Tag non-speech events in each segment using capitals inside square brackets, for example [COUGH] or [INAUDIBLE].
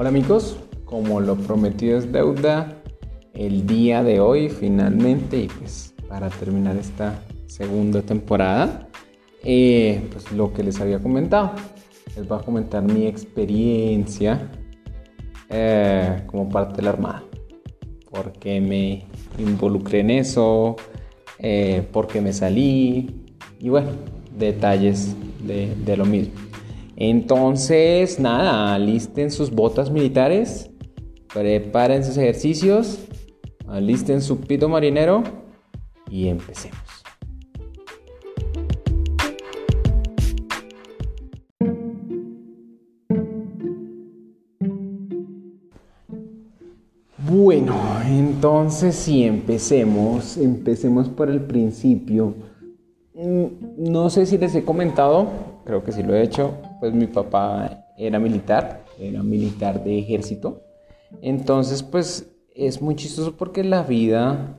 Hola amigos, como lo prometido es deuda, el día de hoy finalmente, y pues para terminar esta segunda temporada, eh, pues lo que les había comentado, les voy a comentar mi experiencia eh, como parte de la Armada, porque me involucré en eso, eh, porque me salí, y bueno, detalles de, de lo mismo. Entonces, nada, alisten sus botas militares, preparen sus ejercicios, alisten su pito marinero y empecemos. Bueno, entonces sí, empecemos, empecemos por el principio. Mm, no sé si les he comentado, creo que sí lo he hecho, pues mi papá era militar, era militar de ejército. Entonces, pues es muy chistoso porque la vida,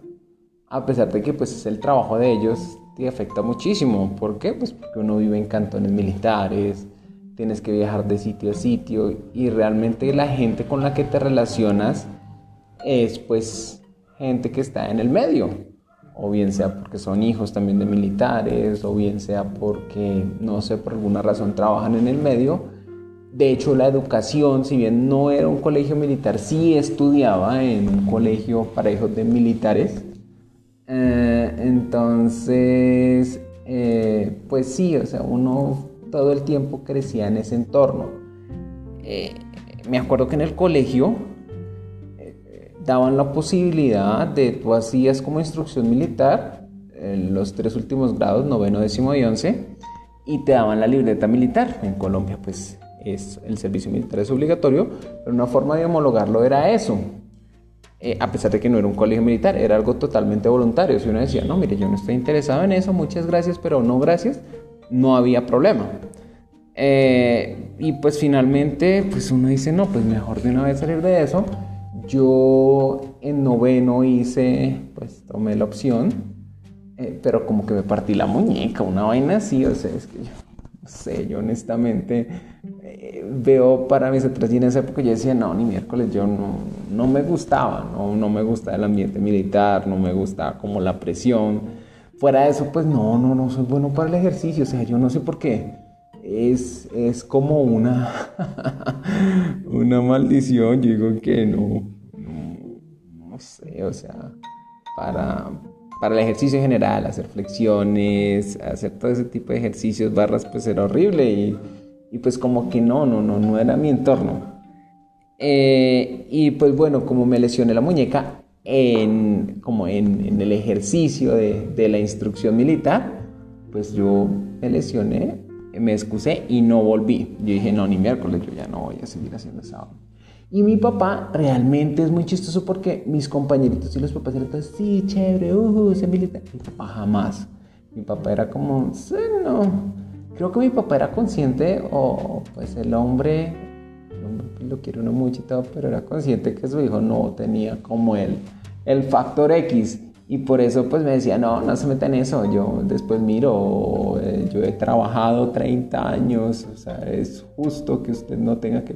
a pesar de que pues es el trabajo de ellos, te afecta muchísimo. ¿Por qué? Pues porque uno vive en cantones militares, tienes que viajar de sitio a sitio y realmente la gente con la que te relacionas es pues gente que está en el medio o bien sea porque son hijos también de militares, o bien sea porque, no sé, por alguna razón trabajan en el medio. De hecho, la educación, si bien no era un colegio militar, sí estudiaba en un colegio para hijos de militares. Eh, entonces, eh, pues sí, o sea, uno todo el tiempo crecía en ese entorno. Eh, me acuerdo que en el colegio daban la posibilidad de, tú hacías como instrucción militar en los tres últimos grados, noveno, décimo y once, y te daban la libreta militar. En Colombia, pues es, el servicio militar es obligatorio, pero una forma de homologarlo era eso. Eh, a pesar de que no era un colegio militar, era algo totalmente voluntario. Si uno decía, no, mire, yo no estoy interesado en eso, muchas gracias, pero no gracias, no había problema. Eh, y pues finalmente, pues uno dice, no, pues mejor de una vez salir de eso yo en noveno hice, pues tomé la opción, eh, pero como que me partí la muñeca, una vaina así, o sea, es que yo no sé, yo honestamente eh, veo para mis otras y en esa época yo decía, no, ni miércoles, yo no, no me gustaba, no, no me gustaba el ambiente militar, no me gustaba como la presión. Fuera de eso, pues no, no, no soy bueno para el ejercicio, o sea, yo no sé por qué es, es, como una, [LAUGHS] una maldición. Yo digo que no, o sea, para, para el ejercicio general, hacer flexiones, hacer todo ese tipo de ejercicios, barras, pues era horrible y, y pues como que no, no, no, no era mi entorno. Eh, y pues bueno, como me lesioné la muñeca en, como en, en el ejercicio de, de, la instrucción militar, pues yo me lesioné, me excusé y no volví. Yo dije, no, ni miércoles, yo ya no voy a seguir haciendo esa y mi papá realmente es muy chistoso porque mis compañeritos y los papás eran todos, sí, chévere, uh, se militar. Mi papá jamás. Mi papá era como, sí, no. Creo que mi papá era consciente, o pues el hombre, el hombre pues, lo quiere uno mucho y todo, pero era consciente que su hijo no tenía como él el factor X. Y por eso pues me decía, no, no se meta en eso. Yo después miro, eh, yo he trabajado 30 años, o sea, es justo que usted no tenga que...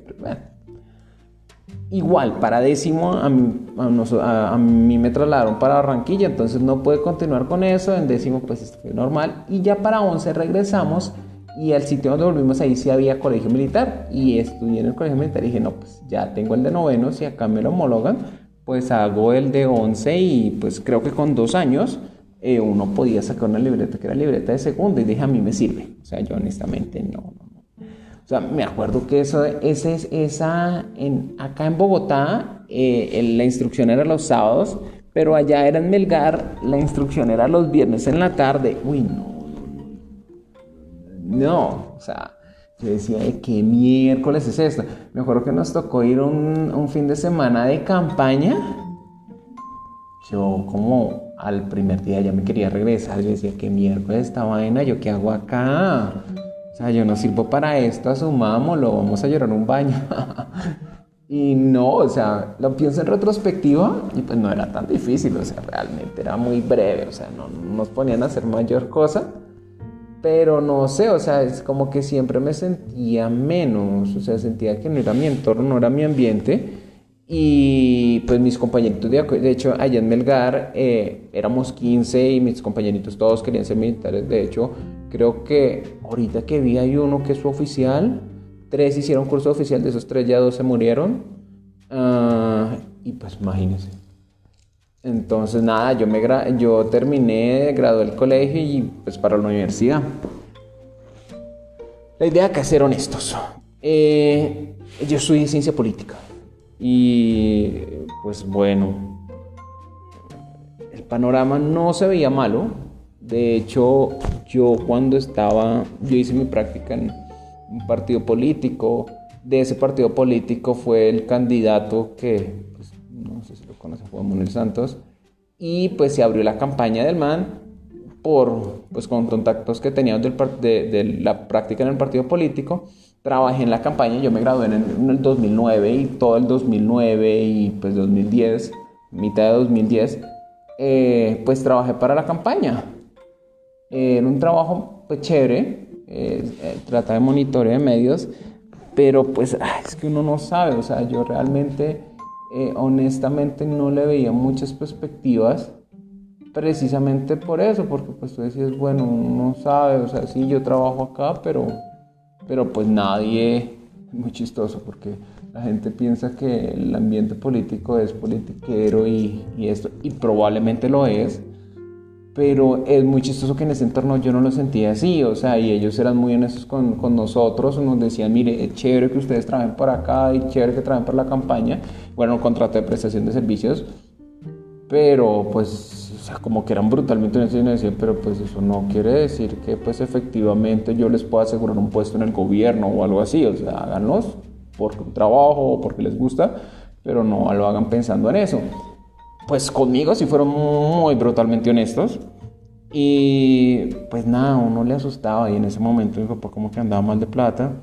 Igual, para décimo a mí, me trasladaron para Barranquilla, entonces no pude continuar con eso, en décimo pues fue normal y ya para once regresamos y al sitio donde volvimos ahí sí había colegio militar y estudié en el colegio militar y dije no pues ya tengo el de noveno, si acá me lo homologan pues hago el de once y pues creo que con dos años eh, uno podía sacar una libreta que era libreta de segundo y dije a mí me sirve, o sea yo honestamente no o sea, me acuerdo que eso, ese, esa, en, acá en Bogotá, eh, la instrucción era los sábados, pero allá era en Melgar, la instrucción era los viernes en la tarde. Uy, no, no, o sea, yo decía, ¿qué miércoles es esto? Me acuerdo que nos tocó ir un, un fin de semana de campaña. Yo como al primer día ya me quería regresar, yo decía, ¿qué miércoles esta vaina? ¿Yo qué hago acá? O sea, yo no sirvo para esto, asumámoslo, vamos a llorar un baño. [LAUGHS] y no, o sea, lo pienso en retrospectiva y pues no era tan difícil, o sea, realmente era muy breve, o sea, no nos ponían a hacer mayor cosa. pero no sé, o sea, es como que siempre me sentía menos, o sea, sentía que no era mi entorno, no era mi ambiente. Y pues mis compañeritos, de, de hecho, allá en Melgar eh, éramos 15 y mis compañeritos todos querían ser militares. De hecho, creo que ahorita que vi hay uno que es oficial, tres hicieron curso oficial, de esos tres ya dos se murieron. Uh, y pues imagínense. Entonces nada, yo, me yo terminé, gradué del colegio y pues para la universidad. La idea es ser honestos. Eh, yo estudié ciencia política y pues bueno, el panorama no se veía malo. De hecho, yo cuando estaba, yo hice mi práctica en un partido político. De ese partido político fue el candidato que no sé si lo conocen, fue Manuel Santos, y pues se abrió la campaña del MAN por, pues con contactos que teníamos del, de, la práctica en el partido político, trabajé en la campaña, yo me gradué en el, en el 2009 y todo el 2009 y pues 2010, mitad de 2010, eh, pues trabajé para la campaña. Eh, era un trabajo pues chévere, eh, eh, de monitoreo de medios, pero pues ah, es que uno no sabe, o sea, yo realmente eh, honestamente no le veía muchas perspectivas precisamente por eso, porque pues tú decías, bueno, uno sabe, o sea, sí, yo trabajo acá, pero, pero pues nadie, muy chistoso, porque la gente piensa que el ambiente político es politiquero y, y esto, y probablemente lo es, pero es muy chistoso que en ese entorno yo no lo sentía así, o sea, y ellos eran muy honestos con, con nosotros, nos decían, mire, es chévere que ustedes trabajen por acá y chévere que trabajen por la campaña, bueno, un contrato de prestación de servicios, pero pues, o sea, como que eran brutalmente honestos y nos decían, pero pues eso no quiere decir que pues efectivamente yo les pueda asegurar un puesto en el gobierno o algo así, o sea, háganlos por trabajo o porque les gusta, pero no lo hagan pensando en eso pues conmigo sí fueron muy brutalmente honestos. Y pues nada, uno le asustaba y en ese momento mi papá como que andaba mal de plata.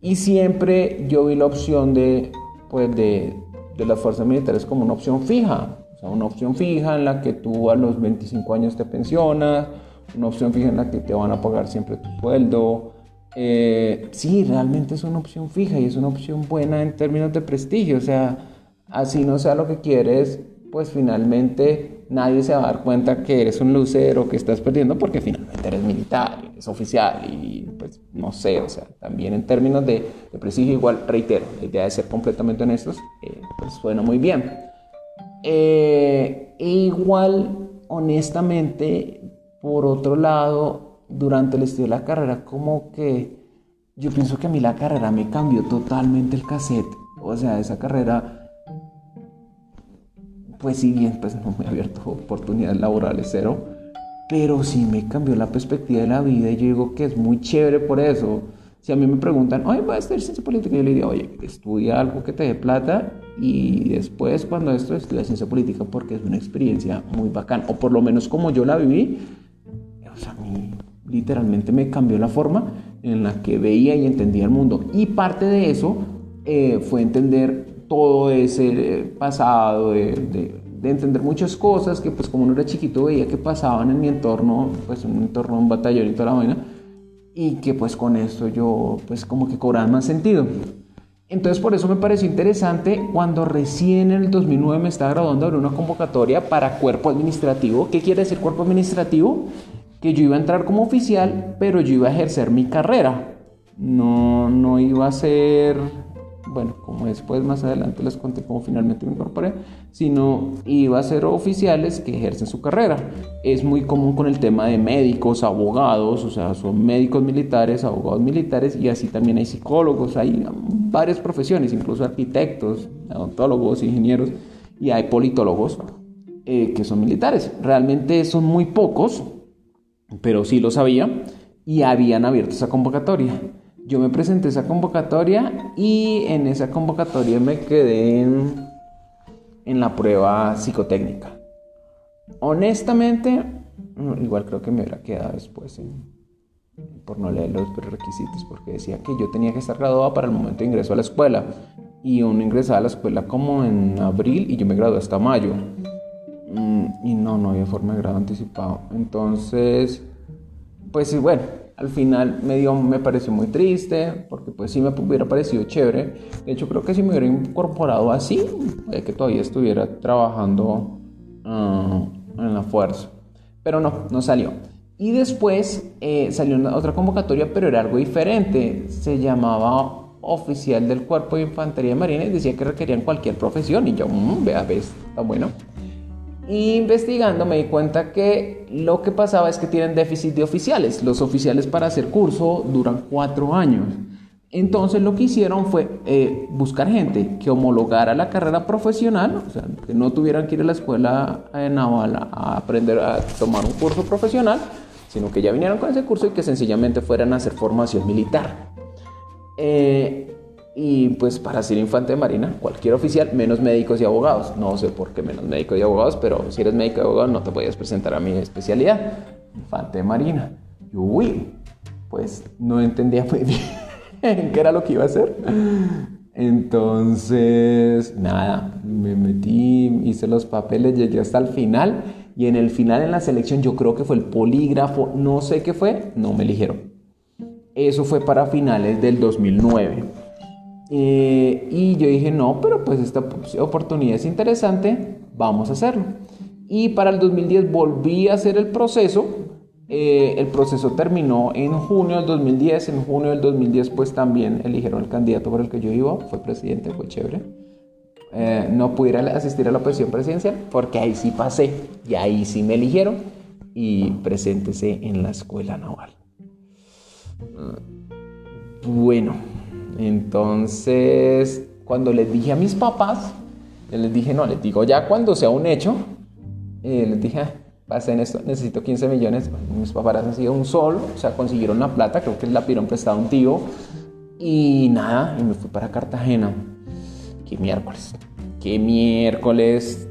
Y siempre yo vi la opción de, pues de, de las fuerzas militares como una opción fija. O sea, una opción fija en la que tú a los 25 años te pensionas, una opción fija en la que te van a pagar siempre tu sueldo. Eh, sí, realmente es una opción fija y es una opción buena en términos de prestigio. O sea, así no sea lo que quieres, pues finalmente nadie se va a dar cuenta que eres un lucero, que estás perdiendo, porque finalmente eres militar, eres oficial y pues no sé, o sea, también en términos de, prestigio, igual reitero, la idea de ser completamente honestos, eh, pues suena muy bien. Eh, e igual, honestamente, por otro lado, durante el estudio de la carrera, como que yo pienso que a mí la carrera me cambió totalmente el cassette, o sea, esa carrera pues si bien pues no me ha abierto oportunidades laborales cero, pero sí me cambió la perspectiva de la vida y yo digo que es muy chévere por eso. Si a mí me preguntan, oye, ¿vas a estudiar ciencia política? Yo le diría, oye, estudia algo que te dé plata y después cuando esto estudia ciencia política porque es una experiencia muy bacana, o por lo menos como yo la viví, o sea, literalmente me cambió la forma en la que veía y entendía el mundo. Y parte de eso eh, fue entender todo ese pasado, de, entender muchas cosas que pues como uno era chiquito veía que pasaban en mi entorno, pues un entorno, un batallón y toda la vaina, y que pues con esto yo pues como que cobraba más sentido. Entonces por eso me pareció interesante cuando recién en el 2009 me estaba graduando de una convocatoria para cuerpo administrativo. ¿Qué quiere decir cuerpo administrativo? Que yo iba a entrar como oficial, pero yo iba a ejercer mi carrera. No, no iba a ser bueno, como después más adelante les conté cómo finalmente me incorporé, sino iba a ser oficiales que ejercen su carrera. Es muy común con el tema de médicos, abogados, o sea, son médicos militares, abogados militares y así también hay psicólogos, hay varias profesiones, incluso arquitectos, odontólogos, ingenieros y hay politólogos eh, que son militares. Realmente son muy pocos, pero sí lo sabía y habían abierto esa convocatoria. Yo me presenté esa convocatoria y en esa convocatoria me quedé en, la prueba psicotécnica. Honestamente, igual creo que me hubiera quedado después por no leer los requisitos, porque decía que yo tenía que estar graduado para el momento de ingreso a la escuela. Y uno ingresaba a la escuela como en abril y yo me gradué hasta mayo. Mm, y no, no había forma de grado anticipado. Entonces, pues bueno, al final me, dio, me pareció muy triste, porque pues sí me hubiera parecido chévere. De hecho, creo que si me hubiera incorporado así, puede que todavía estuviera trabajando ah, en la fuerza. Pero no, no salió. Y después eh, salió otra convocatoria, pero era algo diferente. Se llamaba oficial del Cuerpo de Infantería Marina y decía que requerían cualquier profesión. Y yo, mmm, vea, ves, está bueno. Investigando me di cuenta que lo que pasaba es que tienen déficit de oficiales. Los oficiales para hacer curso duran cuatro años. Entonces lo que hicieron fue eh, buscar gente que homologara la carrera profesional, o sea, que no tuvieran que ir a la escuela naval a aprender a tomar un curso profesional, sino que ya vinieron con ese curso y que sencillamente fueran a hacer formación militar. Eh, y pues para ser infante de marina, cualquier oficial, menos médicos y abogados. No sé por qué menos médicos y abogados, pero si eres médico y abogado no te podías presentar a mi especialidad, infante de marina. Y uy, pues no entendía muy [LAUGHS] bien qué era lo que iba a hacer. Entonces, nada, me metí, hice los papeles, llegué hasta el final y en el final en la selección yo creo que fue el polígrafo, no sé qué fue, no me eligieron. Eso fue para finales del 2009. Eh, y yo dije, no, pero pues esta oportunidad es interesante, vamos a hacerlo. Y para el 2010 volví a hacer el proceso. Eh, el proceso terminó en junio del 2010. En junio del 2010 pues también eligieron el candidato por el que yo iba. Fue presidente, fue chévere. Eh, no pudiera asistir a la posición presidencial porque ahí sí pasé y ahí sí me eligieron y preséntese en la escuela naval. Bueno, entonces cuando les dije a mis papás, les dije, no, les digo ya cuando sea un hecho, eh, les dije, ah, en esto, necesito 15 millones. Mis papás han sido un solo, o sea, consiguieron la plata, creo que la pidieron prestada a un tío. Y nada, y me fui para Cartagena. Qué miércoles. Qué miércoles.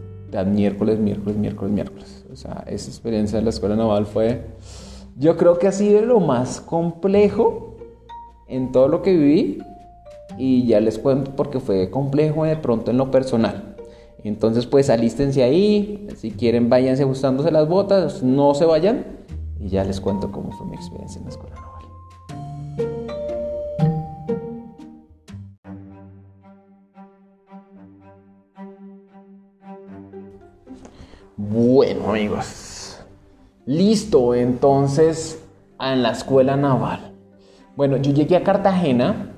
Miércoles, miércoles, miércoles, miércoles. O sea, esa experiencia en la escuela naval fue. Yo creo que ha sido lo más complejo en todo lo que viví. Y ya les cuento porque fue complejo de pronto en lo personal. Entonces, pues alístense ahí. Si quieren, váyanse ajustándose las botas. No se vayan. Y ya les cuento cómo fue mi experiencia en la escuela naval. Bueno amigos, listo, entonces en la escuela naval. Bueno, yo llegué a Cartagena,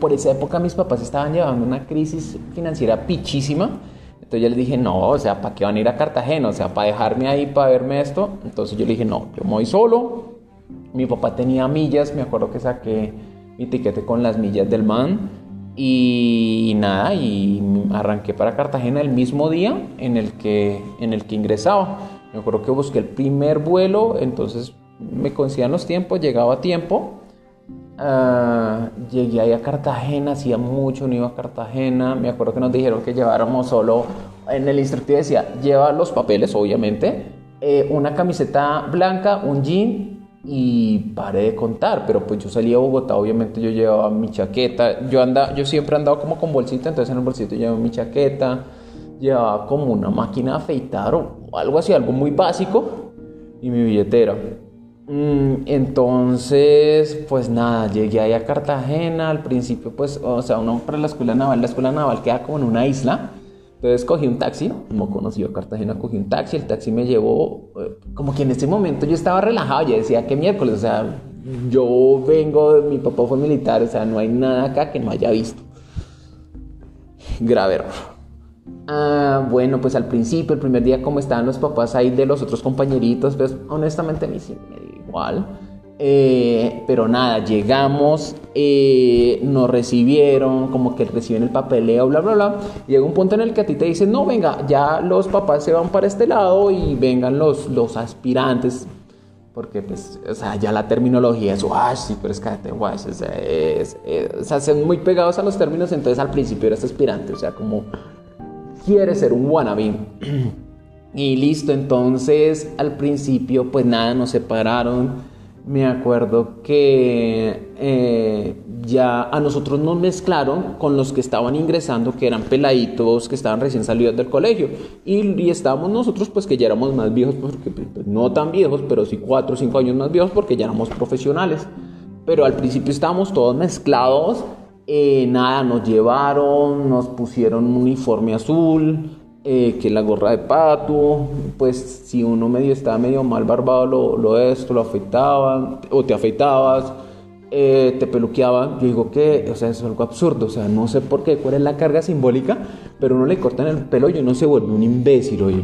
por esa época mis papás estaban llevando una crisis financiera pichísima, entonces yo les dije, no, o sea, ¿para qué van a ir a Cartagena? O sea, ¿para dejarme ahí, para verme esto? Entonces yo le dije, no, yo me voy solo. Mi papá tenía millas, me acuerdo que saqué mi tiquete con las millas del man y nada, y arranqué para Cartagena el mismo día en el que, en el que ingresaba. Me acuerdo que busqué el primer vuelo, entonces me coincidían los tiempos, llegaba a tiempo. Ah, llegué ahí a Cartagena, hacía mucho no iba a Cartagena. Me acuerdo que nos dijeron que lleváramos solo, en el instructivo decía, lleva los papeles, obviamente, eh, una camiseta blanca, un jean y paré de contar, pero pues yo salí a Bogotá, obviamente yo llevaba mi chaqueta, yo anda, yo siempre he andado como con bolsita, entonces en el bolsito llevaba mi chaqueta, llevaba como una máquina de afeitar o algo así, algo muy básico y mi billetera. Mm, entonces, pues nada, llegué ahí a Cartagena, al principio pues, o sea, uno para la escuela naval, la escuela naval queda como en una isla, entonces cogí un taxi, como conocí a Cartagena, cogí un taxi, el taxi me llevó, eh, como que en ese momento yo estaba relajado, yo decía que miércoles, o sea, yo vengo, mi papá fue militar, o sea, no hay nada acá que no haya visto. Grave error. Ah, bueno, pues al principio, el primer día, como estaban los papás ahí de los otros compañeritos, pues honestamente a mí sí me igual. Eh, pero nada, llegamos, eh, nos recibieron, como que reciben el papeleo, bla, bla, bla. Llega un punto en el que a ti te dicen, no, venga, ya los papás se van para este lado y vengan los, los aspirantes. Porque, pues, o sea, ya la terminología es, wash, sí, pero es cállate, wash, o sea, es, o sea, son muy pegados a los términos, entonces al principio eres aspirante, o sea, como quiere ser un wannabe. Y listo, entonces al principio, pues nada, nos separaron me acuerdo que eh, ya a nosotros nos mezclaron con los que estaban ingresando, que eran peladitos, que estaban recién salidos del colegio. Y, estábamos nosotros, pues que ya éramos más viejos, porque pues, no tan viejos, pero sí cuatro o cinco años más viejos, porque ya éramos profesionales. Pero al principio estábamos todos mezclados. Eh, nada, nos llevaron, nos pusieron un uniforme azul, eh, que la gorra de pato, pues si uno medio estaba medio mal barbado, lo, lo esto, lo afeitaban, o te afeitabas eh, te peluqueaban. Yo digo que, o sea, es algo absurdo. O sea, no sé por qué, cuál es la carga simbólica, pero uno le cortan el pelo y uno se vuelve un imbécil, oye.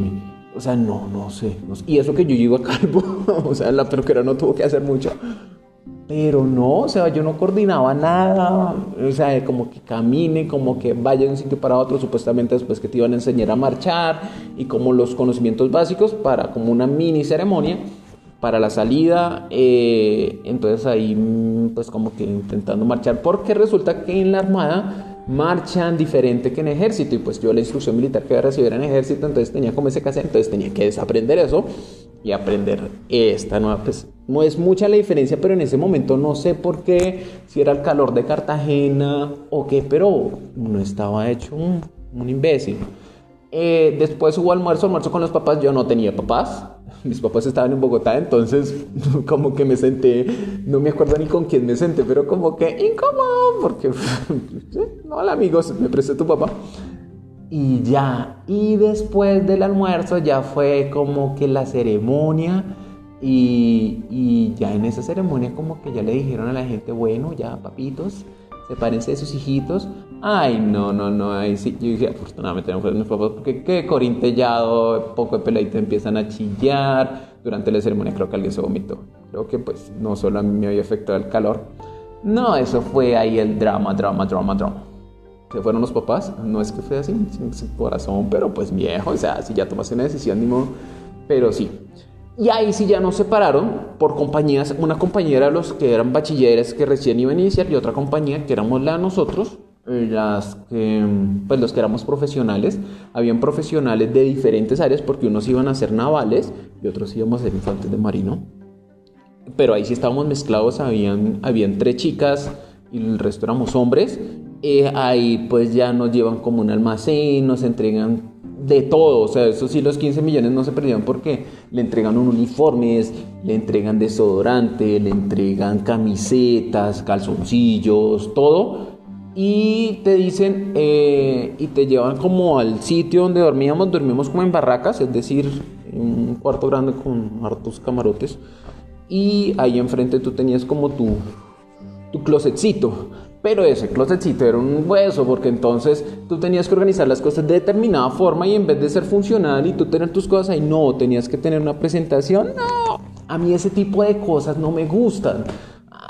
O sea, no, no sé, Y eso que yo llego a calvo, [LAUGHS] o sea, la peluquera no tuvo que hacer mucho. Pero no, o sea, yo no coordinaba nada, o sea, como que camine, como que vaya de un sitio para otro, supuestamente después que te iban a enseñar a marchar y como los conocimientos básicos para como una mini ceremonia para la salida, eh, entonces ahí mm, pues como que intentando marchar, porque resulta que en la Armada marchan diferente que en ejército y pues yo la instrucción militar que iba a recibir en ejército, entonces tenía como ese caso, entonces tenía que desaprender eso y aprender esta nueva, pues no es mucha la diferencia, pero en ese momento no sé por qué, si era el calor de Cartagena o qué, pero no estaba hecho un, un imbécil. Eh, después hubo almuerzo, almuerzo con los papás. Yo no tenía papás. [LAUGHS] Mis papás estaban en Bogotá, entonces [LAUGHS] como que me senté, no me acuerdo ni con quién me senté, pero como que incómodo, porque, [LAUGHS] hola amigos, me presté tu papá. Y ya, y después del almuerzo ya fue como que la ceremonia y, y ya en esa ceremonia como que ya le dijeron a la gente, bueno, ya papitos, sepárense de sus hijitos. Ay, no, no, no, ahí sí. Yo dije, afortunadamente no fueron mis papás, porque qué corintellado, poco de peladito empiezan a chillar. Durante la ceremonia creo que alguien se vomitó. Creo que pues no solo a mí me había afectado el calor. No, eso fue ahí el drama, drama, drama, drama. ¿Se fueron los papás? No es que fue así, sin, corazón, pero pues viejo, o sea, si ya tomaste una decisión, ni modo. Pero sí. Y ahí sí ya nos separaron por compañías. Una compañía era los que eran bachilleres que recién iban a iniciar y otra compañía que éramos la nosotros, eh, las que, pues los que éramos profesionales. Habían profesionales de diferentes áreas porque unos iban a ser navales y otros íbamos a ser infantes de marino. Pero ahí sí estábamos mezclados, habían, habían tres chicas y el resto éramos hombres. Eh, ahí pues ya nos llevan como un almacén, nos entregan de todo, o sea, eso sí, los 15 millones no se perdieron porque le entregan un uniformes, le entregan desodorante, le entregan camisetas, calzoncillos, todo. Y te dicen, eh, y te llevan como al sitio donde dormíamos, dormimos como en barracas, es decir, un cuarto grande con hartos camarotes. Y ahí enfrente tú tenías como tu, tu closetcito. Pero ese closetcito era un hueso, porque entonces tú tenías que organizar las cosas de determinada forma y en vez de ser funcional y tú tener tus cosas ahí, no, tenías que tener una presentación. No, a mí ese tipo de cosas no me gustan.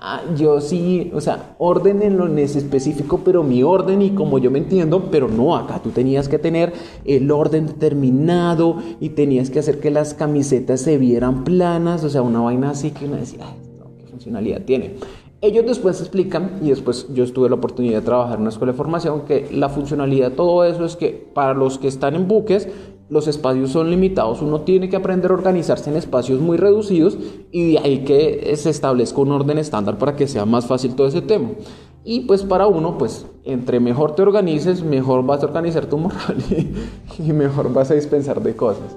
Ah, yo sí, o sea, orden en lo específico, pero mi orden y como yo me entiendo, pero no, acá tú tenías que tener el orden determinado y tenías que hacer que las camisetas se vieran planas, o sea, una vaina así que uno decía, ¿qué funcionalidad tiene? Ellos después explican, y después yo estuve la oportunidad de trabajar en una escuela de formación, que la funcionalidad de todo eso es que para los que están en buques, los espacios son limitados, uno tiene que aprender a organizarse en espacios muy reducidos y de ahí que se establezca un orden estándar para que sea más fácil todo ese tema. Y pues para uno, pues entre mejor te organices, mejor vas a organizar tu moral [LAUGHS] y, mejor vas a dispensar de cosas.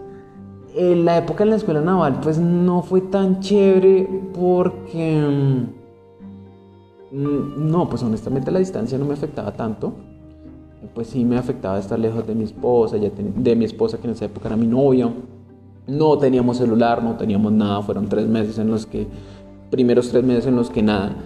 En la época en la escuela naval, pues no fue tan chévere porque Mm, no, pues honestamente la distancia no me afectaba tanto. Pues sí me afectaba estar lejos de mi esposa, ya de mi esposa que en esa época era mi novia. No teníamos celular, no teníamos nada. Fueron tres meses en los que, primeros tres meses en los que nada.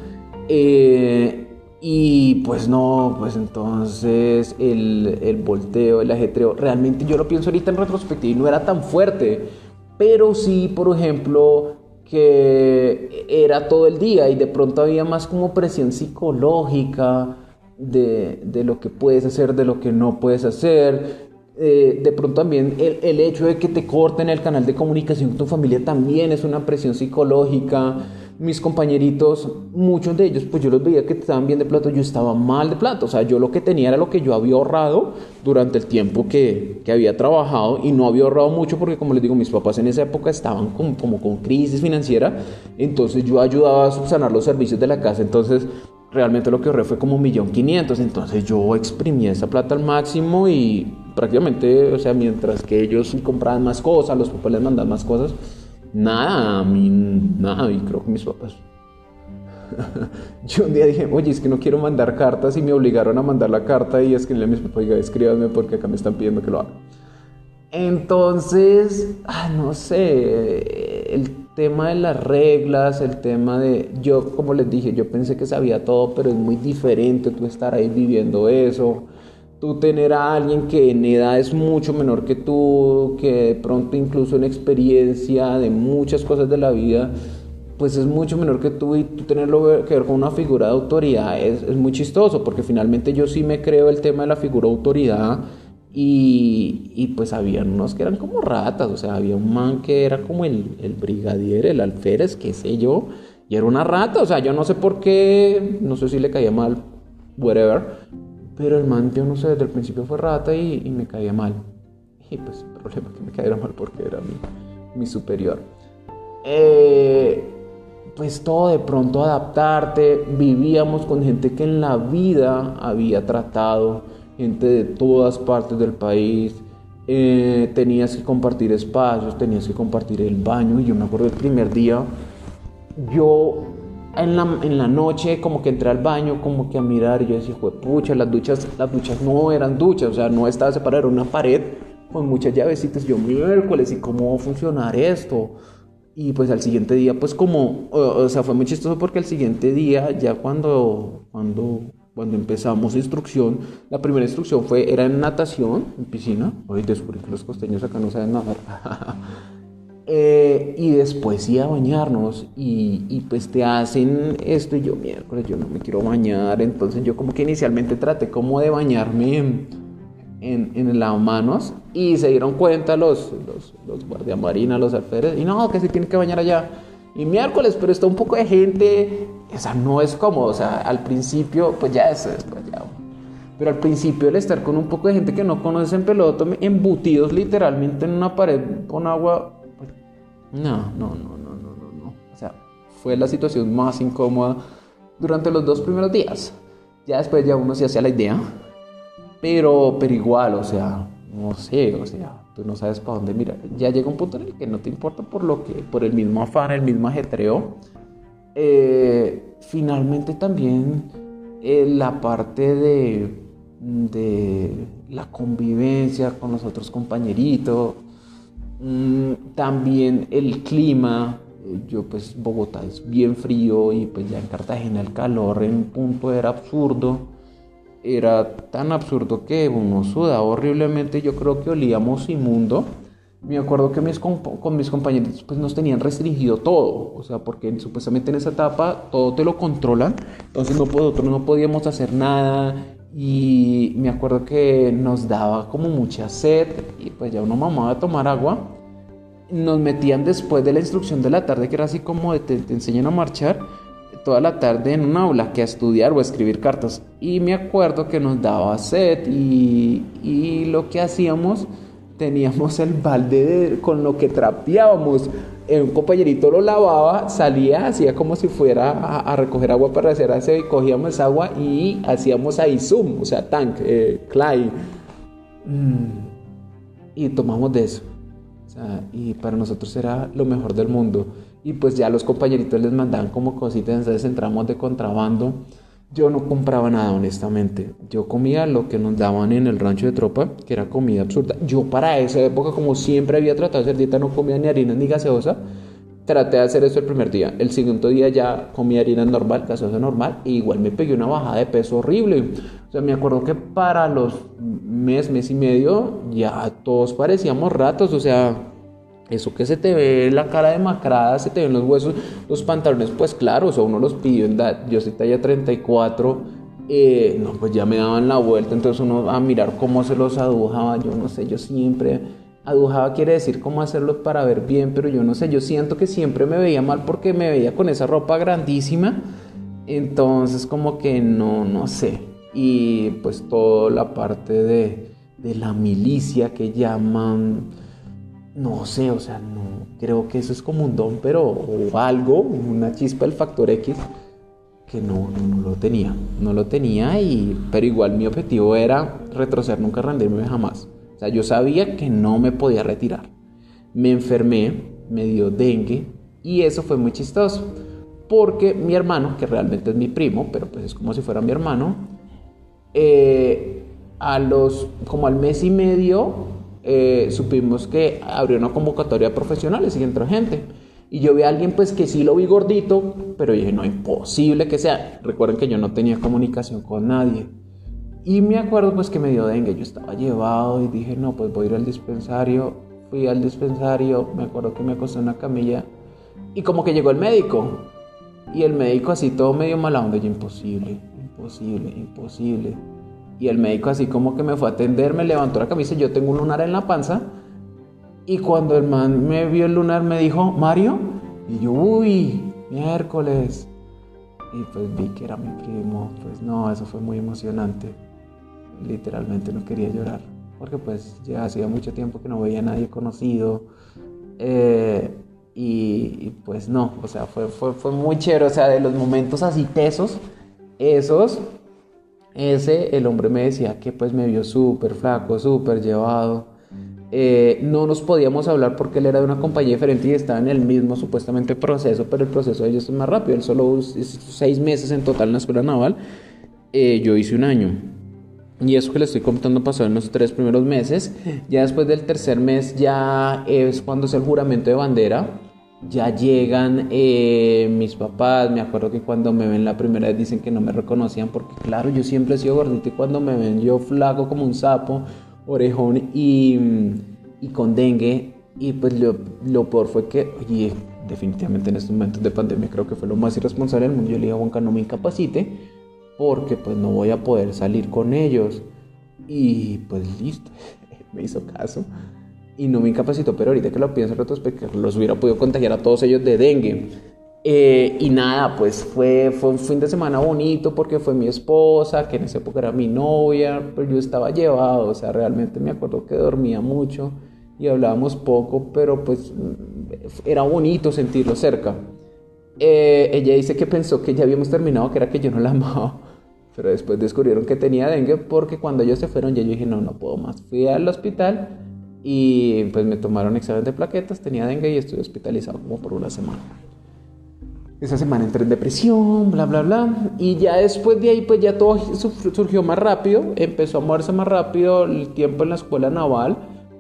Eh, y pues no, pues entonces el, el volteo, el ajetreo, realmente yo lo pienso ahorita en retrospectiva y no era tan fuerte. Pero sí, por ejemplo, que era todo el día y de pronto había más como presión psicológica de, de lo que puedes hacer, de lo que no puedes hacer. Eh, de pronto también el, el, hecho de que te corten el canal de comunicación con tu familia también es una presión psicológica mis compañeritos, muchos de ellos, pues yo los veía que estaban bien de plato, yo estaba mal de plato, o sea, yo lo que tenía era lo que yo había ahorrado durante el tiempo que, que había trabajado y no había ahorrado mucho porque, como les digo, mis papás en esa época estaban como, como con crisis financiera, entonces yo ayudaba a subsanar los servicios de la casa, entonces realmente lo que ahorré fue como un millón quinientos. Entonces yo exprimí esa plata al máximo y prácticamente, o sea, mientras que ellos compraban más cosas, los papás les mandaban más cosas, nada, a mí, nada, y creo que mis papás. [LAUGHS] yo un día dije, oye, es que no quiero mandar cartas y me obligaron a mandar la carta y escribirle a mis papás, oiga, escríbanme porque acá me están pidiendo que lo haga. Entonces, ah, no sé, el tema de las reglas, el tema de, yo como les dije, yo pensé que sabía todo, pero es muy diferente tú estar ahí viviendo eso, tú tener a alguien que en edad es mucho menor que tú, que de pronto incluso en experiencia de muchas cosas de la vida, pues es mucho menor que tú y tú tenerlo que ver con una figura de autoridad es, muy chistoso, porque finalmente yo sí me creo el tema de la figura de autoridad y, pues habían unos que eran como ratas, o sea, había un man que era como el, el brigadier, el alférez, qué sé yo, y era una rata, o sea, yo no sé por qué, no sé si le caía mal, whatever, pero el man, yo no sé, desde el principio fue rata y, me caía mal. Y pues el problema es que me caía mal porque era mi, mi superior. Eh, pues todo de pronto adaptarte, vivíamos con gente que en la vida había tratado gente de todas partes del país. Eh, tenías que compartir espacios, tenías que compartir el baño. Y yo me acuerdo el primer día, yo en la, en la noche como que entré al baño, como que a mirar, y yo decía, pucha, las duchas, las duchas no eran duchas, o sea, no estaba separada, era una pared con muchas llavecitas. Yo miércoles, ¿y cómo va a funcionar esto? Y pues al siguiente día, pues como, o, sea, fue muy chistoso porque al siguiente día, ya cuando, cuando cuando empezamos instrucción, la primera instrucción fue, era en natación, en piscina. Hoy descubrí que los costeños acá no saben nadar. [LAUGHS] eh, y después iba a bañarnos y, y, pues te hacen esto y yo miércoles yo no me quiero bañar. Entonces yo como que inicialmente traté como de bañarme en, en, en el lavamanos y se dieron cuenta los, los, los guardiamarinas, los alférez, y no, que se tiene que bañar allá. Y miércoles, pero está un poco de gente, o sea, no es cómodo, o sea, al principio, pues ya es, pues ya. Pero al principio el estar con un poco de gente que no conoces en peloto, embutidos literalmente en una pared con agua, no, no, no, no, no, no, no. O sea, fue la situación más incómoda durante los dos primeros días. Ya después ya uno se hacía la idea, pero, pero igual, o sea, no sé, o sea, tú no sabes para dónde mirar. Ya llega un punto en el que no te importa por lo que, por el mismo afán, el mismo ajetreo. Eh, finalmente también eh, la parte de, de la convivencia con los otros compañeritos, también el clima. Yo pues Bogotá es bien frío y pues ya en Cartagena el calor en un punto era absurdo era tan absurdo que uno sudaba horriblemente, yo creo que olíamos inmundo. Me acuerdo que mis con mis compañeros pues nos tenían restringido todo, o sea, porque supuestamente en esa etapa todo te lo controlan, entonces nosotros no podíamos hacer nada y me acuerdo que nos daba como mucha sed y pues ya uno mamaba a tomar agua. Nos metían después de la instrucción de la tarde, que era así como te, te enseñan a marchar, toda la tarde en un aula que a estudiar o escribir cartas. Y me acuerdo que nos daba sed y, y lo que hacíamos, teníamos el balde con lo que trapeábamos. Un compañerito lo lavaba, salía, hacía como si fuera a, recoger agua para hacer aseo y cogíamos agua y hacíamos ahí zoom, o sea, tank, eh, clay. Mm, y tomamos de eso. O sea, y para nosotros era lo mejor del mundo y pues ya los compañeritos les mandaban como cositas, entonces entramos de contrabando. Yo no compraba nada, honestamente. Yo comía lo que nos daban en el rancho de tropa, que era comida absurda. Yo para esa época, como siempre había tratado de hacer dieta, no comía ni harina ni gaseosa. Traté de hacer eso el primer día. El segundo día ya comía harina normal, gaseosa normal, e igual me pegué una bajada de peso horrible. O sea, me acuerdo que para los mes, mes y medio, ya todos parecíamos ratos, o sea, eso que se te ve la cara demacrada, se te ven los huesos, los pantalones, pues claro, o sea, uno los pidió en edad, yo soy talla 34, eh, no, pues ya me daban la vuelta, entonces uno a mirar cómo se los adujaba, yo no sé, yo siempre, adujaba quiere decir cómo hacerlos para ver bien, pero yo no sé, yo siento que siempre me veía mal porque me veía con esa ropa grandísima, entonces como que no, no sé, y pues toda la parte de, de la milicia que llaman no sé, o sea, no creo que eso es como un don, pero o algo, una chispa del factor X. que no, no, lo tenía, no lo tenía, y, pero igual mi objetivo era retroceder, nunca rendirme jamás. O sea, yo sabía que no me podía retirar. Me enfermé, me dio dengue y eso fue muy chistoso. Porque mi hermano, que realmente es mi primo, pero pues es como si fuera mi hermano, eh, a los, como al mes y medio, eh, supimos que abrió una convocatoria de profesionales y entró gente. Y yo vi a alguien pues que sí lo vi gordito, pero dije, no, imposible que sea. Recuerden que yo no tenía comunicación con nadie. Y me acuerdo pues que me dio dengue, yo estaba llevado y dije, no, pues voy a ir al dispensario. Fui al dispensario, me acuerdo que me acosté en una camilla y como que llegó el médico. Y el médico así todo medio mala onda, yo imposible, imposible, imposible. Y el médico así como que me fue a atender, me levantó la camisa, yo tengo un lunar en la panza y cuando el man me vio el lunar me dijo, Mario, y yo, uy, miércoles. Y pues vi que era mi primo, pues no, eso fue muy emocionante. Literalmente no quería llorar, porque pues ya hacía mucho tiempo que no veía a nadie conocido. Eh, y, pues no, o sea, fue, fue, fue muy chévere, o sea, de los momentos así tesos, esos, ese, el hombre me decía que pues me vio súper flaco, súper llevado eh, no nos podíamos hablar porque él era de una compañía diferente y estaba en el mismo supuestamente proceso, pero el proceso de ellos es más rápido. Él solo seis meses en total en la escuela naval, eh, yo hice un año. Y eso que le estoy contando pasó en los tres primeros meses. Ya después del tercer mes ya es cuando es el juramento de bandera. Ya llegan eh, mis papás, me acuerdo que cuando me ven la primera vez dicen que no me reconocían porque claro, yo siempre he sido gordito y cuando me ven yo flaco como un sapo, orejón y, y con dengue. Y pues lo, lo, peor fue que, oye, definitivamente en estos momentos de pandemia creo que fue lo más irresponsable del mundo. Yo le dije a Juanca, no me incapacite porque pues no voy a poder salir con ellos. Y pues listo, [LAUGHS] me hizo caso y no me incapacitó, pero ahorita que lo pienso en retrospectiva, los hubiera podido contagiar a todos ellos de dengue. Eh, y nada, pues fue, fue un fin de semana bonito porque fue mi esposa, que en esa época era mi novia, pero yo estaba llevado, o sea, realmente me acuerdo que dormía mucho y hablábamos poco, pero pues era bonito sentirlo cerca. Eh, ella dice que pensó que ya habíamos terminado, que era que yo no la amaba, [LAUGHS] pero después descubrieron que tenía dengue porque cuando ellos se fueron ya yo dije, no, no puedo más. Fui al hospital y pues me tomaron examen de plaquetas, tenía dengue y estuve hospitalizado como por una semana. Esa semana entré en depresión, bla, bla, bla. Y ya después de ahí, pues ya todo surgió más rápido, empezó a moverse más rápido el tiempo en la escuela naval,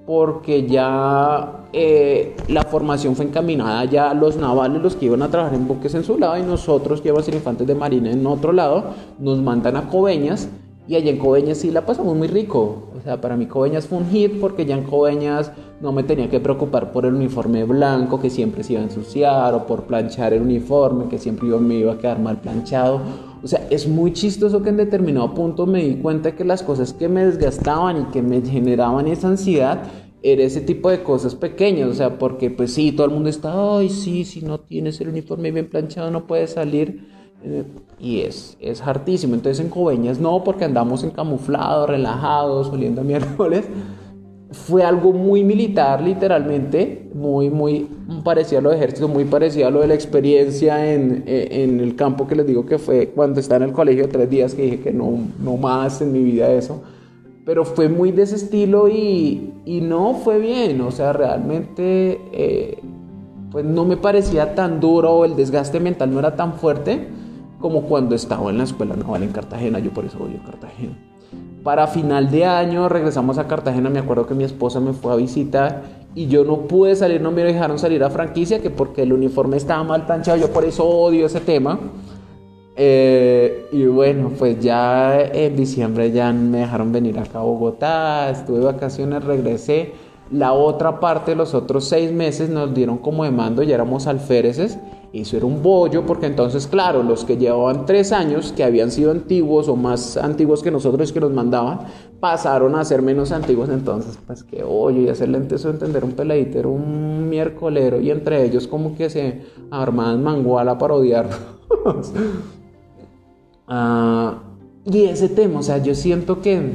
porque ya eh, la formación fue encaminada ya los navales, los que iban a trabajar en buques en su lado, y nosotros que íbamos a ser infantes de marina en otro lado, nos mandan a Coveñas y allá en Coveñas sí la pasamos muy rico. O sea, para mí Coveñas fue un hit porque ya en Coveñas no me tenía que preocupar por el uniforme blanco que siempre se iba a ensuciar o por planchar el uniforme que siempre me iba a quedar mal planchado. O sea, es muy chistoso que en determinado punto me di cuenta que las cosas que me desgastaban y que me generaban esa ansiedad era ese tipo de cosas pequeñas, o sea, porque pues sí, todo el mundo está, ay, sí, si no tienes el uniforme bien planchado no puedes salir. Eh, y es, es hartísimo. Entonces en Coveñas no, porque andamos en camuflado, relajados, oliendo a miércoles. [LAUGHS] Fue algo muy militar, literalmente, muy, muy parecido a lo de ejército, muy parecido a lo de la experiencia en, eh, en, el campo que les digo que fue cuando estaba en el colegio tres días que dije que no, no más en mi vida eso. Pero fue muy de ese estilo y, y no fue bien, o sea, realmente eh, pues no me parecía tan duro, el desgaste mental no era tan fuerte como cuando estaba en la escuela naval en Cartagena, yo por eso odio Cartagena. Para final de año regresamos a Cartagena, me acuerdo que mi esposa me fue a visitar y yo no pude salir, no me dejaron salir a franquicia, que porque el uniforme estaba mal planchado, yo por eso odio ese tema. Eh, y bueno, pues ya en diciembre ya me dejaron venir acá a Bogotá, estuve de vacaciones, regresé. La otra parte, los otros seis meses, nos dieron como de mando, ya éramos alféreces eso era un bollo porque entonces, claro, los que llevaban tres años, que habían sido antiguos o más antiguos que nosotros que nos mandaban, pasaron a ser menos antiguos. Entonces, pues que oye, y hacerle a entender un peladito, era un miércolero y entre ellos como que se armaban manguala para odiarnos. [LAUGHS] Ah, y ese tema, o sea, yo siento que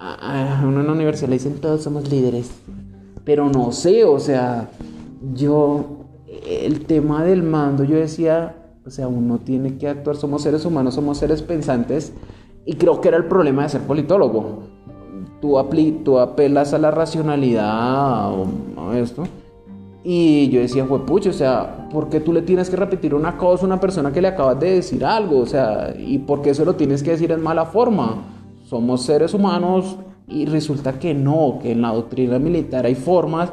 a uno en la universidad le dicen todos somos líderes, pero no sé, o sea, yo el tema del mando, yo decía, O sea, uno tiene que actuar, somos seres humanos, somos seres pensantes y creo que era el problema de ser politólogo. Tú, apelas a la racionalidad o esto. Y yo decía, fue pucho, o sea, ¿por qué tú le tienes que repetir una cosa a una persona que le acabas de decir algo? O sea, ¿y por qué eso lo tienes que decir en mala forma? Somos seres humanos y resulta que no, que en la doctrina militar hay formas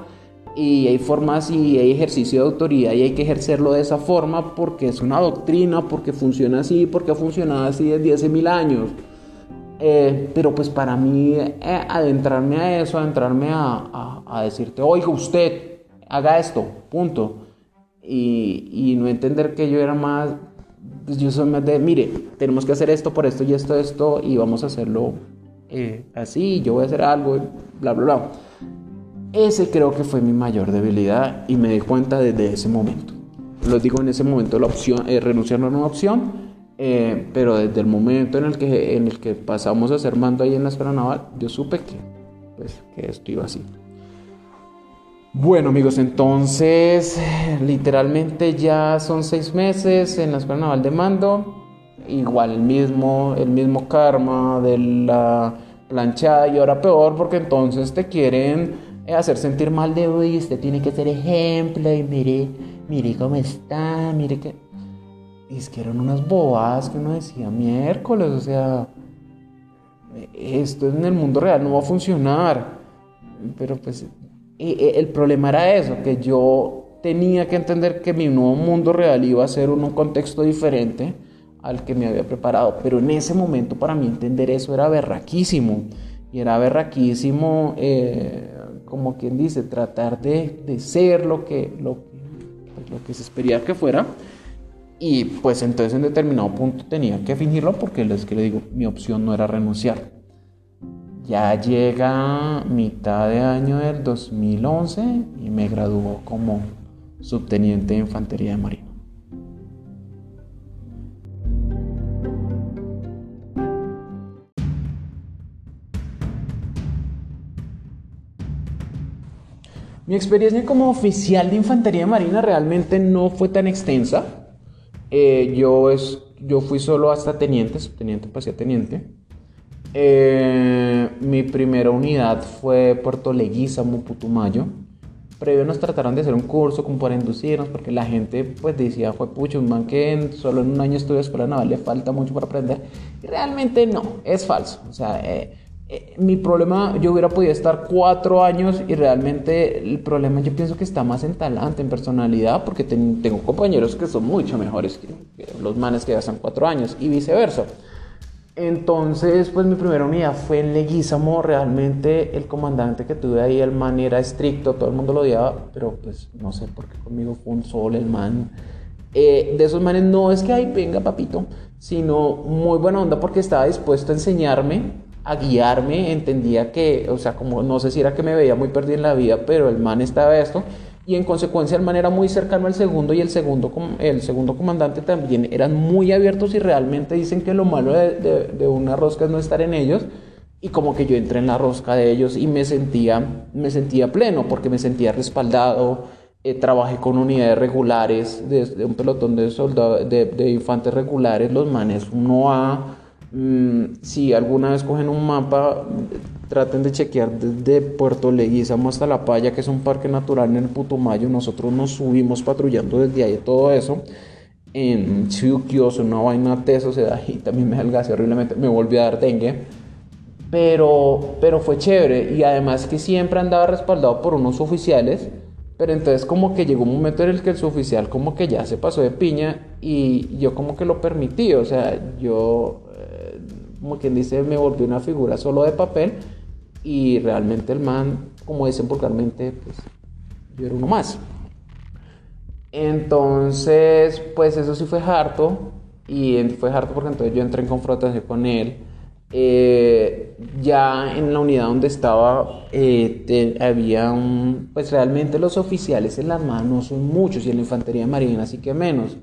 y hay formas y hay ejercicio de autoridad y hay que ejercerlo de esa forma porque es una doctrina, porque funciona así, porque ha funcionado así desde hace mil años. Eh, pero pues para mí eh, adentrarme a eso, adentrarme a, a, decirte, oiga usted, haga esto, punto. Y, y, no entender que yo era más, pues yo soy más de, mire, tenemos que hacer esto por esto y esto, esto, y vamos a hacerlo eh, así, yo voy a hacer algo, bla, bla, bla. Ese creo que fue mi mayor debilidad y me di cuenta desde ese momento. Lo digo en ese momento, la opción, eh, renunciar no era una opción, eh, pero desde el momento en el, que, en el que pasamos a ser mando ahí en la escuela naval, yo supe que, pues, que esto iba así. Bueno amigos, entonces literalmente ya son seis meses en la escuela naval de mando. Igual el mismo, el mismo karma de la planchada y ahora peor porque entonces te quieren hacer sentir mal de hoy, usted tiene que ser ejemplo y mire, mire cómo está, mire que... Es que eran unas bobadas que uno decía miércoles, o sea, esto en el mundo real no va a funcionar. Pero pues el problema era eso, que yo tenía que entender que mi nuevo mundo real iba a ser un contexto diferente al que me había preparado. Pero en ese momento para mí entender eso era berraquísimo. Y era berraquísimo eh, como quien dice, tratar de, de ser lo que, lo, lo que se esperaba que fuera. Y pues entonces en determinado punto tenía que fingirlo porque es que le digo, mi opción no era renunciar. Ya llega mitad de año del 2011 y me graduó como subteniente de infantería de marina. Mi experiencia como oficial de infantería marina realmente no fue tan extensa. Eh, yo, es, yo fui solo hasta teniente, subteniente pasé a teniente. Eh, mi primera unidad fue Puerto Leguízamo, Putumayo. Previo nos trataron de hacer un curso como para inducirnos, porque la gente pues decía, fue pucho, un man que solo en un año estudia escuela naval le falta mucho para aprender. Y realmente no, es falso. O sea, eh, eh, mi problema, yo hubiera podido estar cuatro años y realmente el problema yo pienso que está más en talante, en personalidad, porque tengo compañeros que son mucho mejores que, los manes que ya están cuatro años y viceversa. Entonces, pues mi primera unidad fue en Leguízamo, realmente el comandante que tuve ahí, el man era estricto, todo el mundo lo odiaba, pero pues no sé por qué conmigo fue un sol el man. Eh, de esos manes no es que, ay, venga papito, sino muy buena onda porque estaba dispuesto a enseñarme a guiarme, entendía que, o sea, como no sé si era que me veía muy perdido en la vida, pero el man estaba esto, y en consecuencia el man era muy cercano al segundo y el segundo, el segundo comandante también eran muy abiertos y realmente dicen que lo malo de, una rosca es no estar en ellos, y como que yo entré en la rosca de ellos y me sentía, me sentía pleno, porque me sentía respaldado, eh, trabajé con unidades regulares, de, un pelotón de soldados, de, infantes regulares, los manes uno a Mm, si alguna vez cogen un mapa, traten de chequear desde Puerto Leguizamo hasta La Paya, que es un parque natural en el Putumayo. Nosotros nos subimos patrullando desde ahí todo eso. En Chiuquioso, una vaina tesa, o sea, y también me adelgacé horriblemente, me volví a dar dengue. Pero, pero fue chévere y además que siempre andaba respaldado por unos oficiales. Pero entonces como que llegó un momento en el que el oficial como que ya se pasó de piña y yo como que lo permití, o sea, yo como quien dice, me volvió una figura solo de papel y realmente el man, como dicen vulgarmente, pues yo era uno más. Entonces, pues eso sí fue harto y fue harto porque entonces yo entré en confrontación con él. Eh, ya en la unidad donde estaba eh, había un, pues realmente los oficiales en las manos son muchos y en la infantería marina así que menos.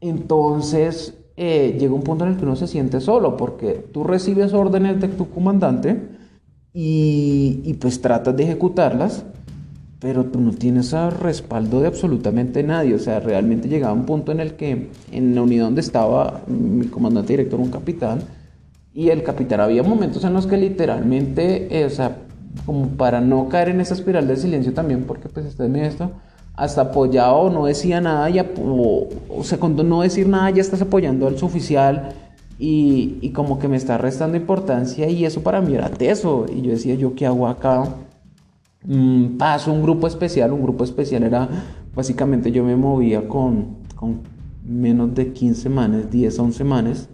Entonces eh, llega un punto en el que uno se siente solo, porque tú recibes órdenes de tu comandante y, y pues tratas de ejecutarlas, pero tú no tienes el respaldo de absolutamente nadie. O sea, realmente llegaba un punto en el que en la unidad donde estaba mi comandante director, un capitán, y el capitán, había momentos en los que literalmente, eh, o sea, como para no caer en esa espiral de silencio también, porque pues está en esto, hasta apoyaba o no decía nada, y o, sea, cuando no decir nada ya estás apoyando al suboficial y, como que me está restando importancia y eso para mí era teso. Y yo decía, ¿yo qué hago acá? Mm, paso un grupo especial. Un grupo especial era básicamente yo me movía con, con menos de 15 manes, 10, 11 manes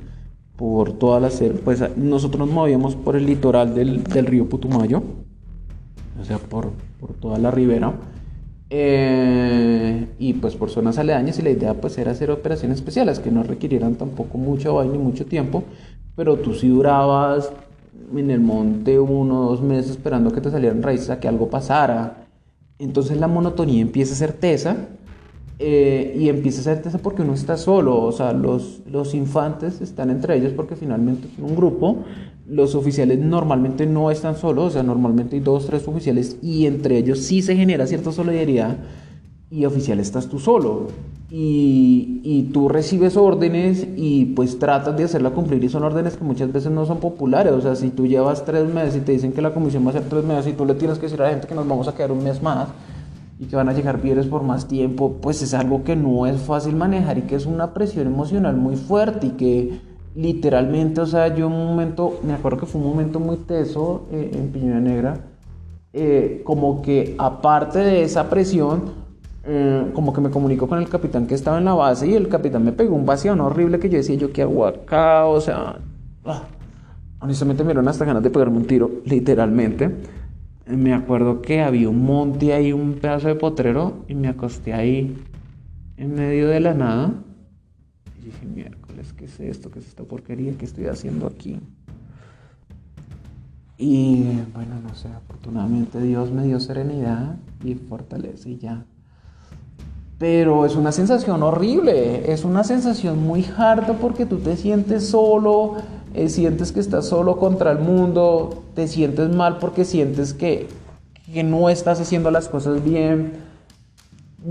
por toda la pues nosotros nos movíamos por el litoral del, del río Putumayo, o sea, por, por toda la ribera. Eh, y pues por zonas aledañas y la idea pues era hacer operaciones especiales que no requirieran tampoco mucho baile ni mucho tiempo, pero tú si durabas en el monte uno o dos meses esperando que te salieran raíces a que algo pasara. Entonces la monotonía empieza a ser tesa eh, y empieza a ser tesa porque uno está solo. O sea, los, los infantes están entre ellos porque finalmente son un grupo. Los oficiales normalmente no están solos, o sea, normalmente hay dos, tres oficiales y entre ellos sí se genera cierta solidaridad y oficial estás tú solo y, y, tú recibes órdenes y pues tratas de hacerla cumplir y son órdenes que muchas veces no son populares. O sea, si tú llevas tres meses y te dicen que la comisión va a ser tres meses y tú le tienes que decir a la gente que nos vamos a quedar un mes más y que van a llegar bienes por más tiempo, pues es algo que no es fácil manejar y que es una presión emocional muy fuerte y que literalmente, o sea, yo un momento, me acuerdo que fue un momento muy teso eh, en Piñera Negra, eh, como que aparte de esa presión, eh, como que me comunicó con el capitán que estaba en la base y el capitán me pegó un vacío horrible que yo decía, yo qué hago acá, o sea, ah, honestamente me dieron hasta ganas de pegarme un tiro, literalmente. Eh, me acuerdo que había un monte ahí, un pedazo de potrero, y me acosté ahí en medio de la nada. Y dije, miércoles, ¿qué es esto? ¿Qué es esta porquería que estoy haciendo aquí? Y bueno, no sé, afortunadamente Dios me dio serenidad y fortaleza y ya pero es una sensación horrible, es una sensación muy harta porque tú te sientes solo, eh, sientes que estás solo contra el mundo, te sientes mal porque sientes que, que no estás haciendo las cosas bien.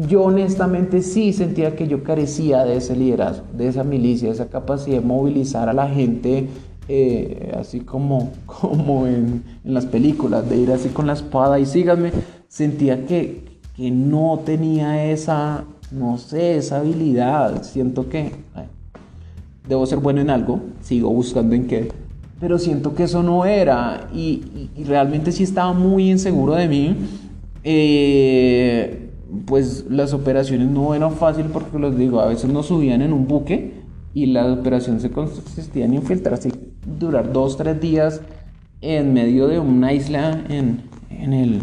Yo honestamente sí sentía que yo carecía de ese liderazgo, de esa milicia, de esa capacidad de movilizar a la gente, eh, así como, [LAUGHS] como en, en las películas, de ir así con la espada y síganme. Sentía que, que no tenía esa, no sé, esa habilidad. Siento que debo ser bueno en algo, sigo buscando en qué, pero siento que eso no era y, realmente sí estaba muy inseguro de mí. Eh, pues las operaciones no eran fáciles porque los digo, a veces nos subían en un buque y las operaciones se consistían en infiltrarse, durar dos, tres días en medio de una isla en, en el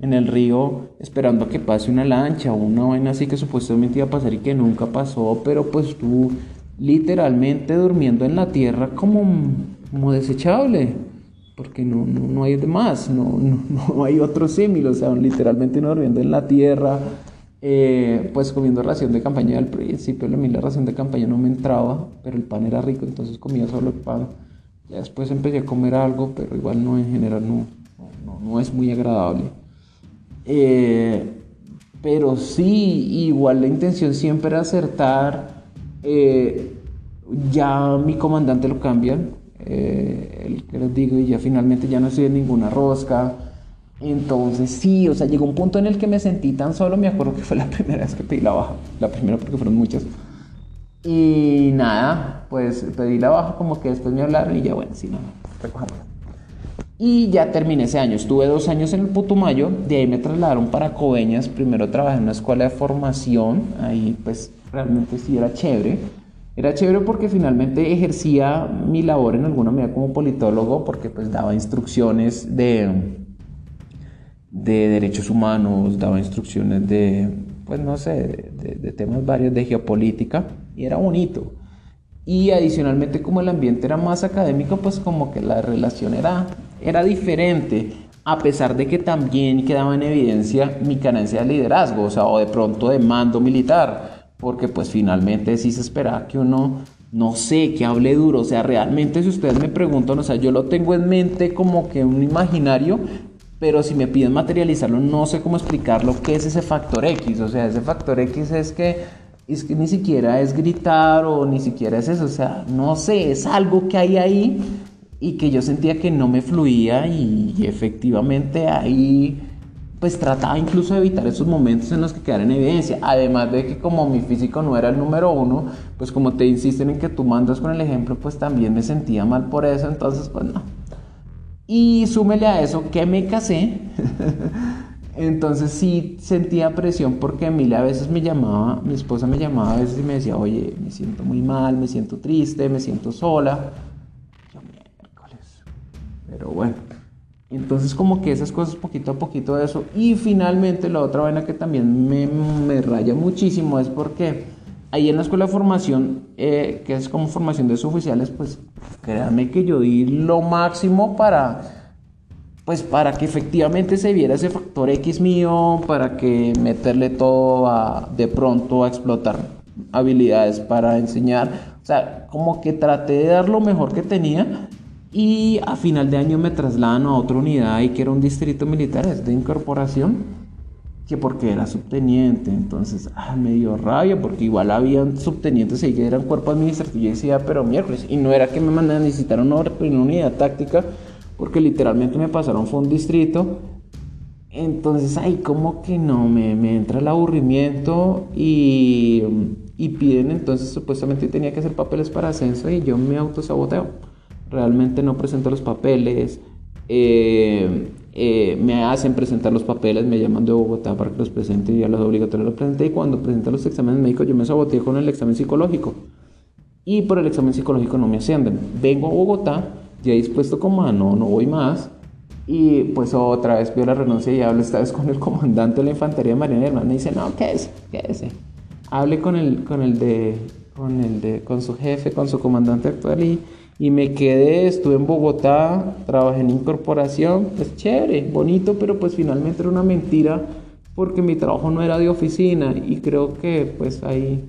en el río esperando a que pase una lancha o una vaina así que supuestamente iba a pasar y que nunca pasó, pero pues tú literalmente durmiendo en la tierra como, como desechable, porque no, no, hay demás, no, [LAUGHS] no, hay otro símil, o sea, literalmente no durmiendo en la tierra, eh, pues comiendo ración de campaña al principio, a mí la ración de campaña no me entraba, pero el pan era rico, entonces comía solo el pan. Ya después empecé a comer algo, pero igual no en general no, no, no es muy agradable. Eh, pero sí, igual la intención siempre era acertar. Eh, ya mi comandante lo cambian, eh, el que les digo, y ya finalmente ya no estoy en ninguna rosca. Entonces sí, o sea, llegó un punto en el que me sentí tan solo, me acuerdo que fue la [LAUGHS] primera vez que pedí la baja, la primera porque fueron muchas. Y nada, pues pedí la baja como que después me hablaron y ya bueno, sí, no, recojamos. Y ya terminé ese año. Estuve dos años en el Putumayo, de ahí me trasladaron para Coveñas. Primero trabajé en una escuela de formación, ahí pues realmente sí era chévere. Era chévere porque finalmente ejercía mi labor en alguna medida como politólogo, porque pues daba instrucciones de, de derechos humanos, daba instrucciones de, pues no sé, de, de temas varios de geopolítica, y era bonito. Y adicionalmente como el ambiente era más académico, pues como que la relación era era diferente, a pesar de que también quedaba en evidencia mi carencia de liderazgo, o sea, o de pronto de mando militar, porque pues finalmente sí se esperaba que uno, no sé, que hable duro, o sea, realmente si ustedes me preguntan, o sea, yo lo tengo en mente como que un imaginario, pero si me piden materializarlo, no sé cómo explicarlo, qué es ese factor X. O sea, ese factor X es que, es que ni siquiera es gritar o ni siquiera es eso. O sea, no sé, es algo que hay ahí y que yo sentía que no me fluía y, efectivamente ahí pues trataba incluso de evitar esos momentos en los que quedara en evidencia. Además de que como mi físico no era el número uno, pues como te insisten en que tú mandas con el ejemplo, pues también me sentía mal por eso. Entonces, pues no, y súmele a eso que me casé. [LAUGHS] Entonces sí sentía presión porque Emilia a veces me llamaba, mi esposa me llamaba a veces y me decía, oye, me siento muy mal, me siento triste, me siento sola. Yo miércoles. Pero bueno. Entonces como que esas cosas poquito a poquito de eso. Y finalmente la otra vaina que también me, me raya muchísimo es porque ahí en la escuela de formación, eh, que es como formación de suboficiales, pues créanme que yo di lo máximo para, pues para que efectivamente se viera ese factor X mío, para que meterle todo a, de pronto a explotar habilidades para enseñar. O sea, como que traté de dar lo mejor que tenía y a final de año me trasladan a otra unidad y que era un distrito militar, es de incorporación que porque era subteniente, entonces ah, me dio rabia porque igual habían subtenientes y eran cuerpo administrativo. Y decía, pero miércoles, y no era que me mandaran a necesitar una, una unidad táctica, porque literalmente me pasaron fue un distrito, entonces ahí como que no, me, me entra el aburrimiento y, y piden, entonces supuestamente tenía que hacer papeles para ascenso y yo me autosaboteo, realmente no presento los papeles, eh, eh, me hacen presentar los papeles, me llaman de Bogotá para que los presente y ya los obligatorios los presenté y cuando presenté los exámenes médicos yo me saboteé con el examen psicológico y por el examen psicológico no me ascienden. Vengo a Bogotá ya dispuesto como a no, no voy más y pues otra vez pido la renuncia y hablo esta vez con el comandante de la infantería marina y me dice, no, ¿qué es? ¿Qué es? Hable con el, con el de, con el de, con su jefe, con su comandante actual y y me quedé, estuve en Bogotá, trabajé en incorporación, pues chévere, bonito, pero pues finalmente era una mentira porque mi trabajo no era de oficina y creo que pues ahí,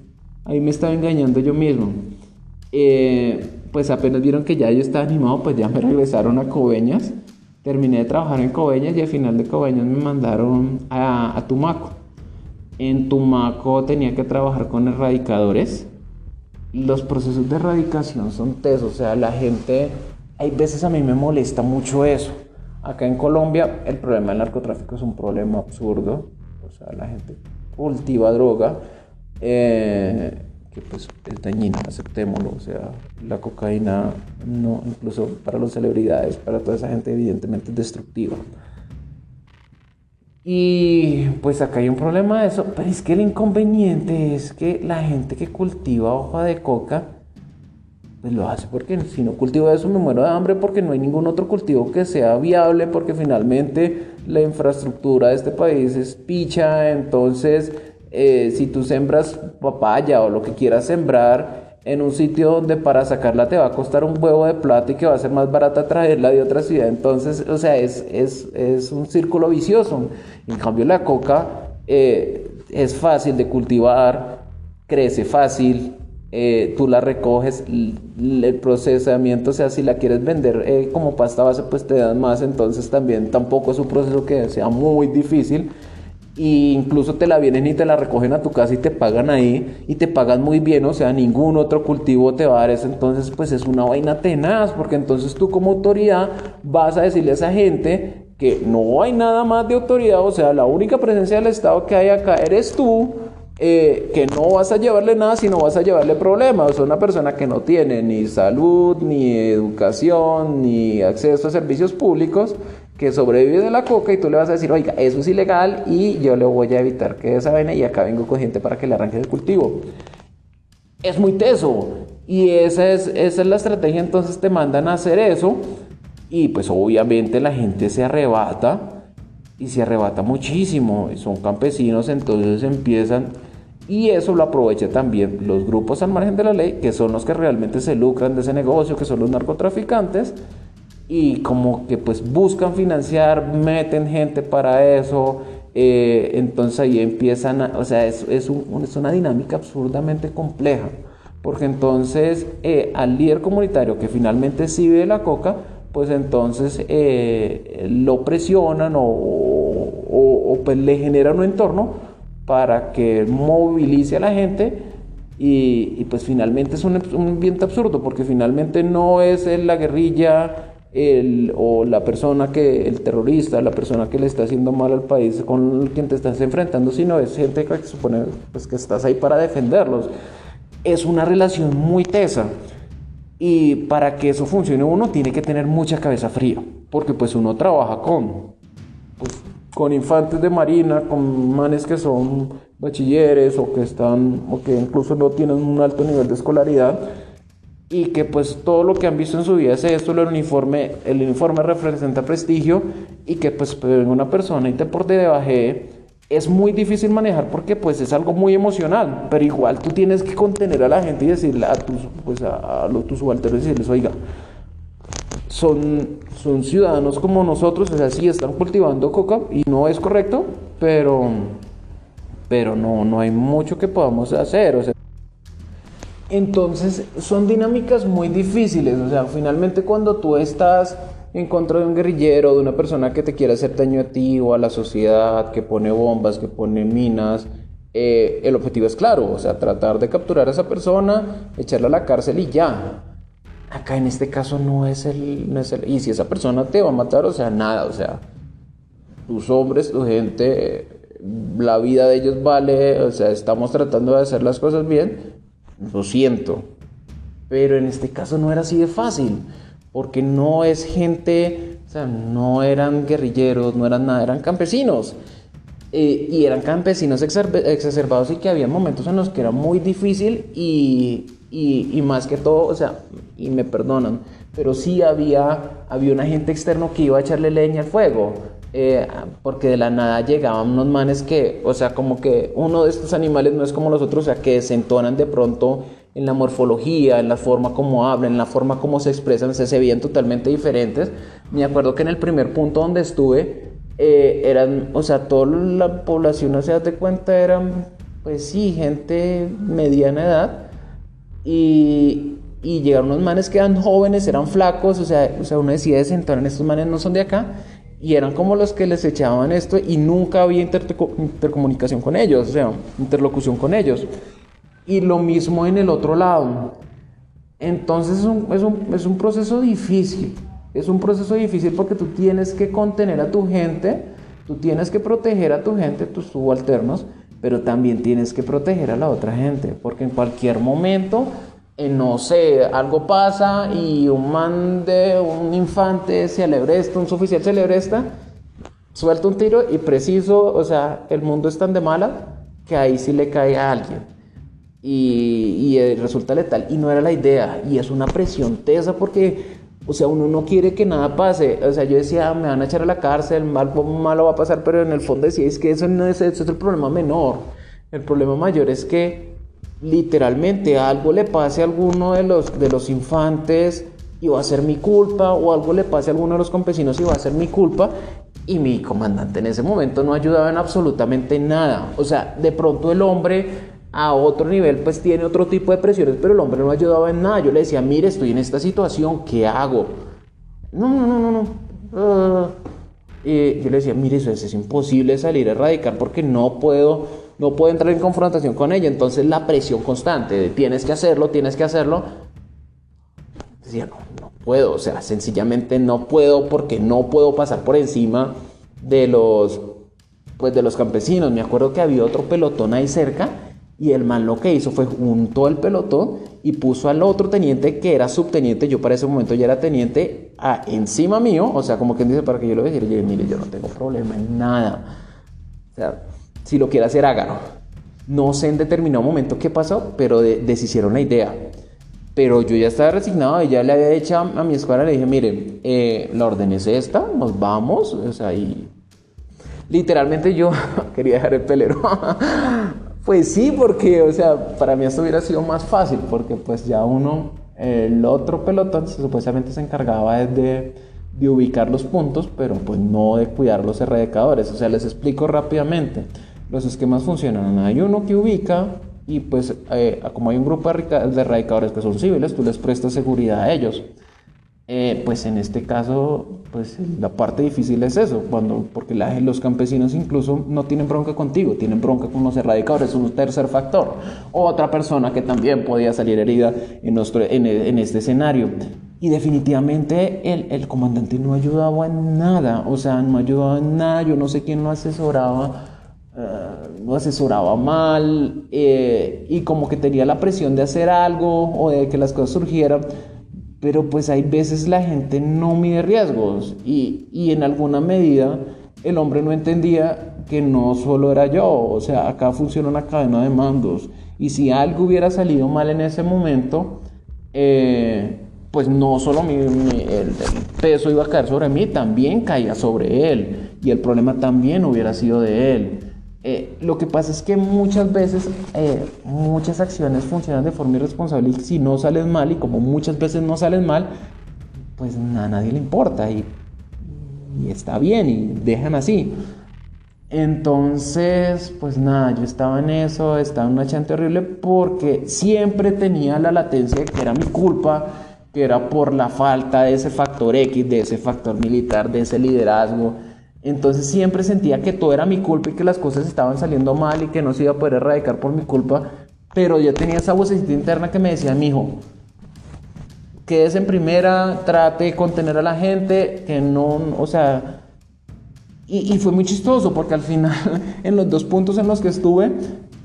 ahí me estaba engañando yo mismo. Eh, pues apenas vieron que ya yo estaba animado, pues ya me regresaron a Coveñas, terminé de trabajar en Coveñas y al final de Coveñas me mandaron a, a Tumaco. En Tumaco tenía que trabajar con erradicadores los procesos de erradicación son tesos, o sea, la gente, hay veces a mí me molesta mucho eso. Acá en Colombia el problema del narcotráfico es un problema absurdo, o sea, la gente cultiva droga, eh, que pues es dañina, aceptémoslo, o sea, la cocaína no, incluso para las celebridades, para toda esa gente evidentemente es destructiva. Y pues acá hay un problema de eso, pero es que el inconveniente es que la gente que cultiva hoja de coca, pues lo hace porque si no cultivo eso me muero de hambre porque no hay ningún otro cultivo que sea viable porque finalmente la infraestructura de este país es picha, entonces eh, si tú sembras papaya o lo que quieras sembrar, en un sitio donde para sacarla te va a costar un huevo de plata y que va a ser más barata traerla de otra ciudad. Entonces, o sea, es, es, es un círculo vicioso. En cambio, la coca eh, es fácil de cultivar, crece fácil, eh, tú la recoges, el procesamiento, o sea, si la quieres vender eh, como pasta base, pues te dan más. Entonces, también tampoco es un proceso que sea muy difícil y incluso te la vienen y te la recogen a tu casa y te pagan ahí y te pagan muy bien, o sea, ningún otro cultivo te va a dar eso, entonces pues es una vaina tenaz, porque entonces tú como autoridad vas a decirle a esa gente que no hay nada más de autoridad, o sea, la única presencia del Estado que hay acá eres tú, eh, que no vas a llevarle nada, sino vas a llevarle problemas. O sea, una persona que no tiene ni salud, ni educación, ni acceso a servicios públicos, que sobrevive de la coca y tú le vas a decir, oiga, eso es ilegal y yo le voy a evitar que esa vena y acá vengo con gente para que le arranque el cultivo. Es muy teso y esa es, esa es la estrategia, entonces te mandan a hacer eso y pues obviamente la gente se arrebata y se arrebata muchísimo, son campesinos, entonces empiezan y eso lo aprovecha también los grupos al margen de la ley, que son los que realmente se lucran de ese negocio, que son los narcotraficantes y como que pues buscan financiar, meten gente para eso, eh, entonces ahí empiezan, o sea, es, es, una dinámica absurdamente compleja, porque entonces eh, al líder comunitario que finalmente sí ve la coca, pues entonces eh, lo presionan o, pues le generan un entorno para que movilice a la gente y, pues finalmente es un, un, ambiente absurdo porque finalmente no es la guerrilla el, o la persona que, el terrorista, la persona que le está haciendo mal al país con quien te estás enfrentando, sino es gente que supone pues, que estás ahí para defenderlos. Es una relación muy tesa. Y para que eso funcione uno tiene que tener mucha cabeza fría, porque pues uno trabaja con, pues, con infantes de marina, con manes que son bachilleres o que están o que incluso no tienen un alto nivel de escolaridad y que pues todo lo que han visto en su vida es esto, el uniforme, el uniforme representa prestigio y que pues, pues una persona y te por debajo es muy difícil manejar porque pues es algo muy emocional, pero igual tú tienes que contener a la gente y decirle a tus, pues a, los, tus subalternos y decirles, oiga, son, son ciudadanos como nosotros, o sea, sí están cultivando coca y no es correcto, pero, pero no, no hay mucho que podamos hacer, o sea, entonces son dinámicas muy difíciles, o sea, finalmente cuando tú estás en contra de un guerrillero, de una persona que te quiere hacer daño a ti o a la sociedad, que pone bombas, que pone minas, eh, el objetivo es claro, o sea, tratar de capturar a esa persona, echarla a la cárcel y ya. Acá en este caso no es el, no es el, y si esa persona te va a matar, o sea, nada, o sea, tus hombres, tu gente, la vida de ellos vale, o sea, estamos tratando de hacer las cosas bien, lo siento. Pero en este caso no era así de fácil, porque no es gente, o sea, no eran guerrilleros, no eran nada, eran campesinos. Eh, y eran campesinos exacerbados y que había momentos en los que era muy difícil y, y, más que todo, o sea, y me perdonan, pero sí había, había un agente externo que iba a echarle leña al fuego. Eh, porque de la nada llegaban unos manes que, o sea, como que uno de estos animales no es como los otros, o sea, que se entonan de pronto en la morfología, en la forma como hablan, en la forma como se expresan, se veían totalmente diferentes. Me acuerdo que en el primer punto donde estuve, eh, eran, o sea, toda la población, no se da cuenta, eran, pues sí, gente mediana edad. Y, y llegaron unos manes que eran jóvenes, eran flacos, o sea, o sea uno decía, desentonan, estos manes no son de acá y eran como los que les echaban esto y nunca había intercomunicación con ellos, o sea, interlocución con ellos. Y lo mismo en el otro lado. Entonces es un, es un, es un proceso difícil, es un proceso difícil porque tú tienes que contener a tu gente, tú tienes que proteger a tu gente, tus subalternos, pero también tienes que proteger a la otra gente, porque en cualquier momento no sé, algo pasa y un man de un infante celebresta, un oficial celebresta, suelta un tiro y preciso, o sea, el mundo es tan de mala que ahí sí le cae a alguien. Y, y eh, resulta letal. Y no era la idea. Y es una presión tesa porque, o sea, uno no quiere que nada pase. O sea, yo decía, me van a echar a la cárcel, mal, malo va a pasar, pero en el fondo decía, es que eso no es, eso es el problema menor. El problema mayor es que literalmente algo le pase a alguno de los, de los infantes y va a ser mi culpa, o algo le pase a alguno de los campesinos y va a ser mi culpa, y mi comandante en ese momento no ayudaba en absolutamente nada. O sea, de pronto el hombre a otro nivel pues tiene otro tipo de presiones, pero el hombre no ayudaba en nada. Yo le decía, mire, estoy en esta situación, ¿qué hago? No, no, no, no, no. Y yo le decía, mire, eso es imposible salir a erradicar porque no puedo no puedo entrar en confrontación con ella. Entonces la presión constante de tienes que hacerlo, tienes que hacerlo. Decía, no, no puedo, o sea, sencillamente no puedo porque no puedo pasar por encima de los, pues de los campesinos. Me acuerdo que había otro pelotón ahí cerca y el man lo que hizo fue juntó el pelotón y puso al otro teniente que era subteniente, yo para ese momento ya era teniente, a, encima mío, o sea, como quien dice, para que yo lo dijera, yo mire, yo no tengo problema en nada. O sea, si lo quiere hacer, hágalo. No sé en determinado momento qué pasó, pero deshicieron la idea. Pero yo ya estaba resignado y ya le había dicho a, mi escuadra, le dije, mire, eh, la orden es esta, nos vamos. O sea, y literalmente yo [LAUGHS] quería dejar el pelero. [LAUGHS] pues sí, porque, o sea, para mí esto hubiera sido más fácil, porque pues ya uno, el otro pelotón supuestamente se encargaba de de ubicar los puntos, pero pues no de cuidar los erradicadores. O sea, les explico rápidamente. Los esquemas funcionan. Hay uno que ubica y pues eh, como hay un grupo de erradicadores que son civiles, tú les prestas seguridad a ellos. Eh, pues en este caso, pues la parte difícil es eso, cuando, porque los campesinos incluso no tienen bronca contigo, tienen bronca con los erradicadores, es un tercer factor. Otra persona que también podía salir herida en, nuestro, en, en este escenario. Y definitivamente el, el, comandante no ayudaba en nada, o sea, no ayudaba en nada, yo no sé quién lo asesoraba, uh, asesoraba mal, eh, y como que tenía la presión de hacer algo o de que las cosas surgieran pero pues hay veces la gente no mide riesgos y, y, en alguna medida el hombre no entendía que no solo era yo, o sea, acá funciona una cadena de mandos y si algo hubiera salido mal en ese momento, eh, pues no solo mi, el, el, peso iba a caer sobre mí, también caía sobre él y el problema también hubiera sido de él. Eh, lo que pasa es que muchas veces eh, muchas acciones funcionan de forma irresponsable y si no salen mal y como muchas veces no salen mal, pues a nadie le importa y, y está bien y dejan así. Entonces, pues nada, yo estaba en eso, estaba en una chante horrible porque siempre tenía la latencia de que era mi culpa, que era por la falta de ese factor X, de ese factor militar, de ese liderazgo, entonces siempre sentía que todo era mi culpa y que las cosas estaban saliendo mal y que no se iba a poder erradicar por mi culpa. Pero yo tenía esa vocecita interna que me decía, mi hijo, quédese en primera, trate de contener a la gente, que no, o sea... Y, y fue muy chistoso porque al final, [LAUGHS] en los dos puntos en los que estuve,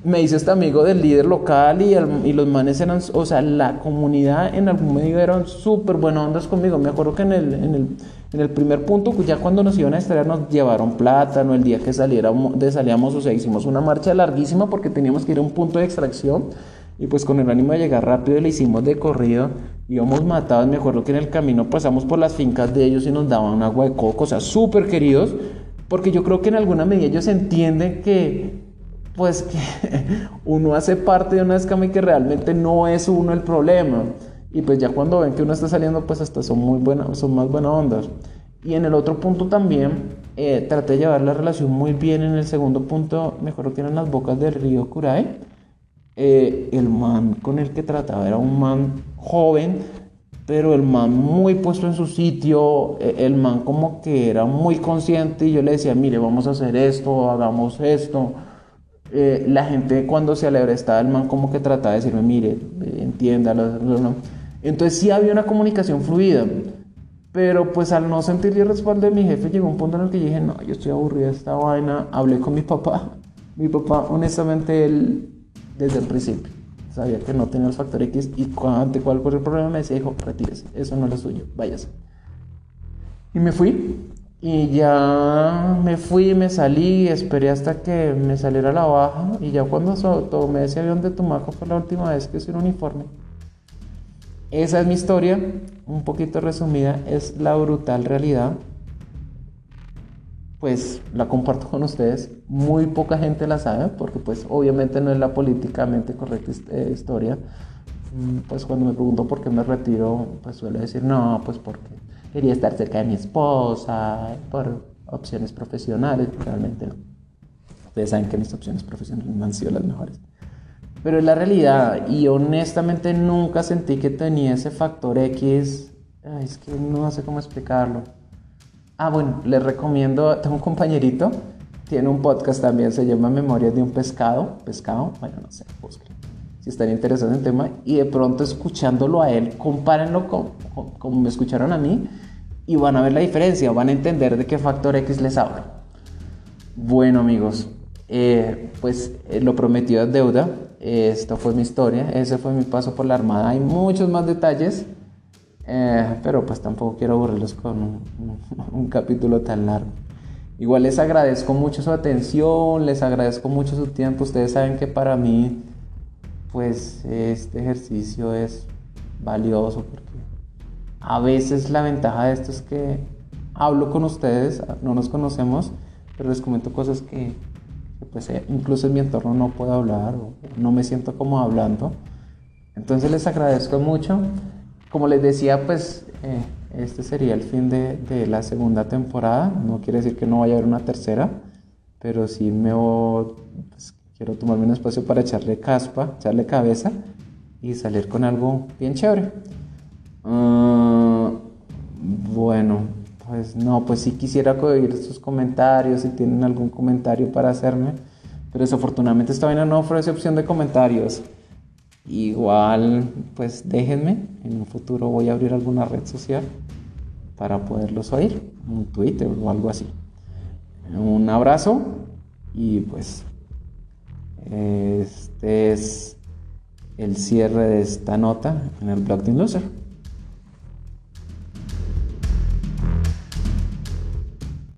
me hice este amigo del líder local y, y, los manes eran, o sea, la comunidad en algún medio eran súper buenas ondas conmigo. Me acuerdo que en el, primer punto, ya cuando nos iban a extraer, nos llevaron plátano el día que saliéramos, de salíamos, o sea, hicimos una marcha larguísima porque teníamos que ir a un punto de extracción y pues con el ánimo de llegar rápido le hicimos de corrido. Íbamos matados, me acuerdo que en el camino pasamos por las fincas de ellos y nos daban agua de coco, o sea, súper queridos, porque yo creo que en alguna medida ellos entienden que pues que [LAUGHS] uno hace parte de una escama y que realmente no es uno el problema. Y pues ya cuando ven que uno está saliendo, pues hasta son muy buenas, son más buenas ondas. Y en el otro punto también, eh, traté de llevar la relación muy bien. En el segundo punto, mejor que eran las bocas del río Curay. Eh, el man con el que trataba era un man joven, pero el man muy puesto en su sitio, eh, el man como que era muy consciente y yo le decía, mire, vamos a hacer esto, hagamos esto eh, la gente cuando se alegra estaba el man como que trataba de decirme, mire, entiéndalo. Entonces sí había una comunicación fluida. Pero pues al no sentir el respaldo de mi jefe llegó un punto en el que dije, no, yo estoy aburrido de esta vaina. Hablé con mi papá. Mi papá, honestamente, él desde el principio sabía que no tenía el factor X y ante cualquier problema me decía, hijo, retírese, eso no es lo suyo, váyase. Y me fui y ya me fui, me salí, esperé hasta que me saliera la baja. Y ya cuando tomé ese avión de Tumaco fue la última vez que hice un uniforme. Esa es mi historia, un poquito resumida, es la brutal realidad. Pues la comparto con ustedes. Muy poca gente la sabe, porque pues obviamente no es la políticamente correcta eh, historia. Mm, pues cuando me pregunto por qué me retiro, pues suelo decir, no, pues porque quería estar cerca de mi esposa, por opciones profesionales, realmente. Ustedes saben que mis opciones profesionales no han sido las mejores. Pero es la realidad y honestamente nunca sentí que tenía ese factor X. es que no sé cómo explicarlo. Ah, bueno, les recomiendo, tengo un compañerito, tiene un podcast también, se llama Memorias de un pescado. Pescado, bueno, no sé, búsquenlo si están interesados en el tema, y de pronto escuchándolo a él, compárenlo con, como me escucharon a mí, y van a ver la diferencia, van a entender de qué factor X les hablo. Bueno amigos, eh, pues eh, lo prometido es deuda, esta fue mi historia, ese fue mi paso por la Armada, hay muchos más detalles, eh, pero pues tampoco quiero aburrirlos con un, [LAUGHS] un capítulo tan largo. Igual les agradezco mucho su atención, les agradezco mucho su tiempo, ustedes saben que para mí pues este ejercicio es valioso porque a veces la ventaja de esto es que hablo con ustedes, no nos conocemos, pero les comento cosas que, pues eh, incluso en mi entorno no puedo hablar o no me siento como hablando. Entonces les agradezco mucho. Como les decía, pues eh, este sería el fin de, de, la segunda temporada. No quiere decir que no vaya a haber una tercera, pero sí me pues, Quiero tomarme un espacio para echarle caspa, echarle cabeza y salir con algo bien chévere. Uh, bueno, pues no, pues sí quisiera oír sus comentarios, si tienen algún comentario para hacerme, pero desafortunadamente esta vaina no ofrece opción de comentarios. Igual, pues déjenme, en un futuro voy a abrir alguna red social para poderlos oír, un Twitter o algo así. Un abrazo y pues este es el cierre de esta nota en el de Loser.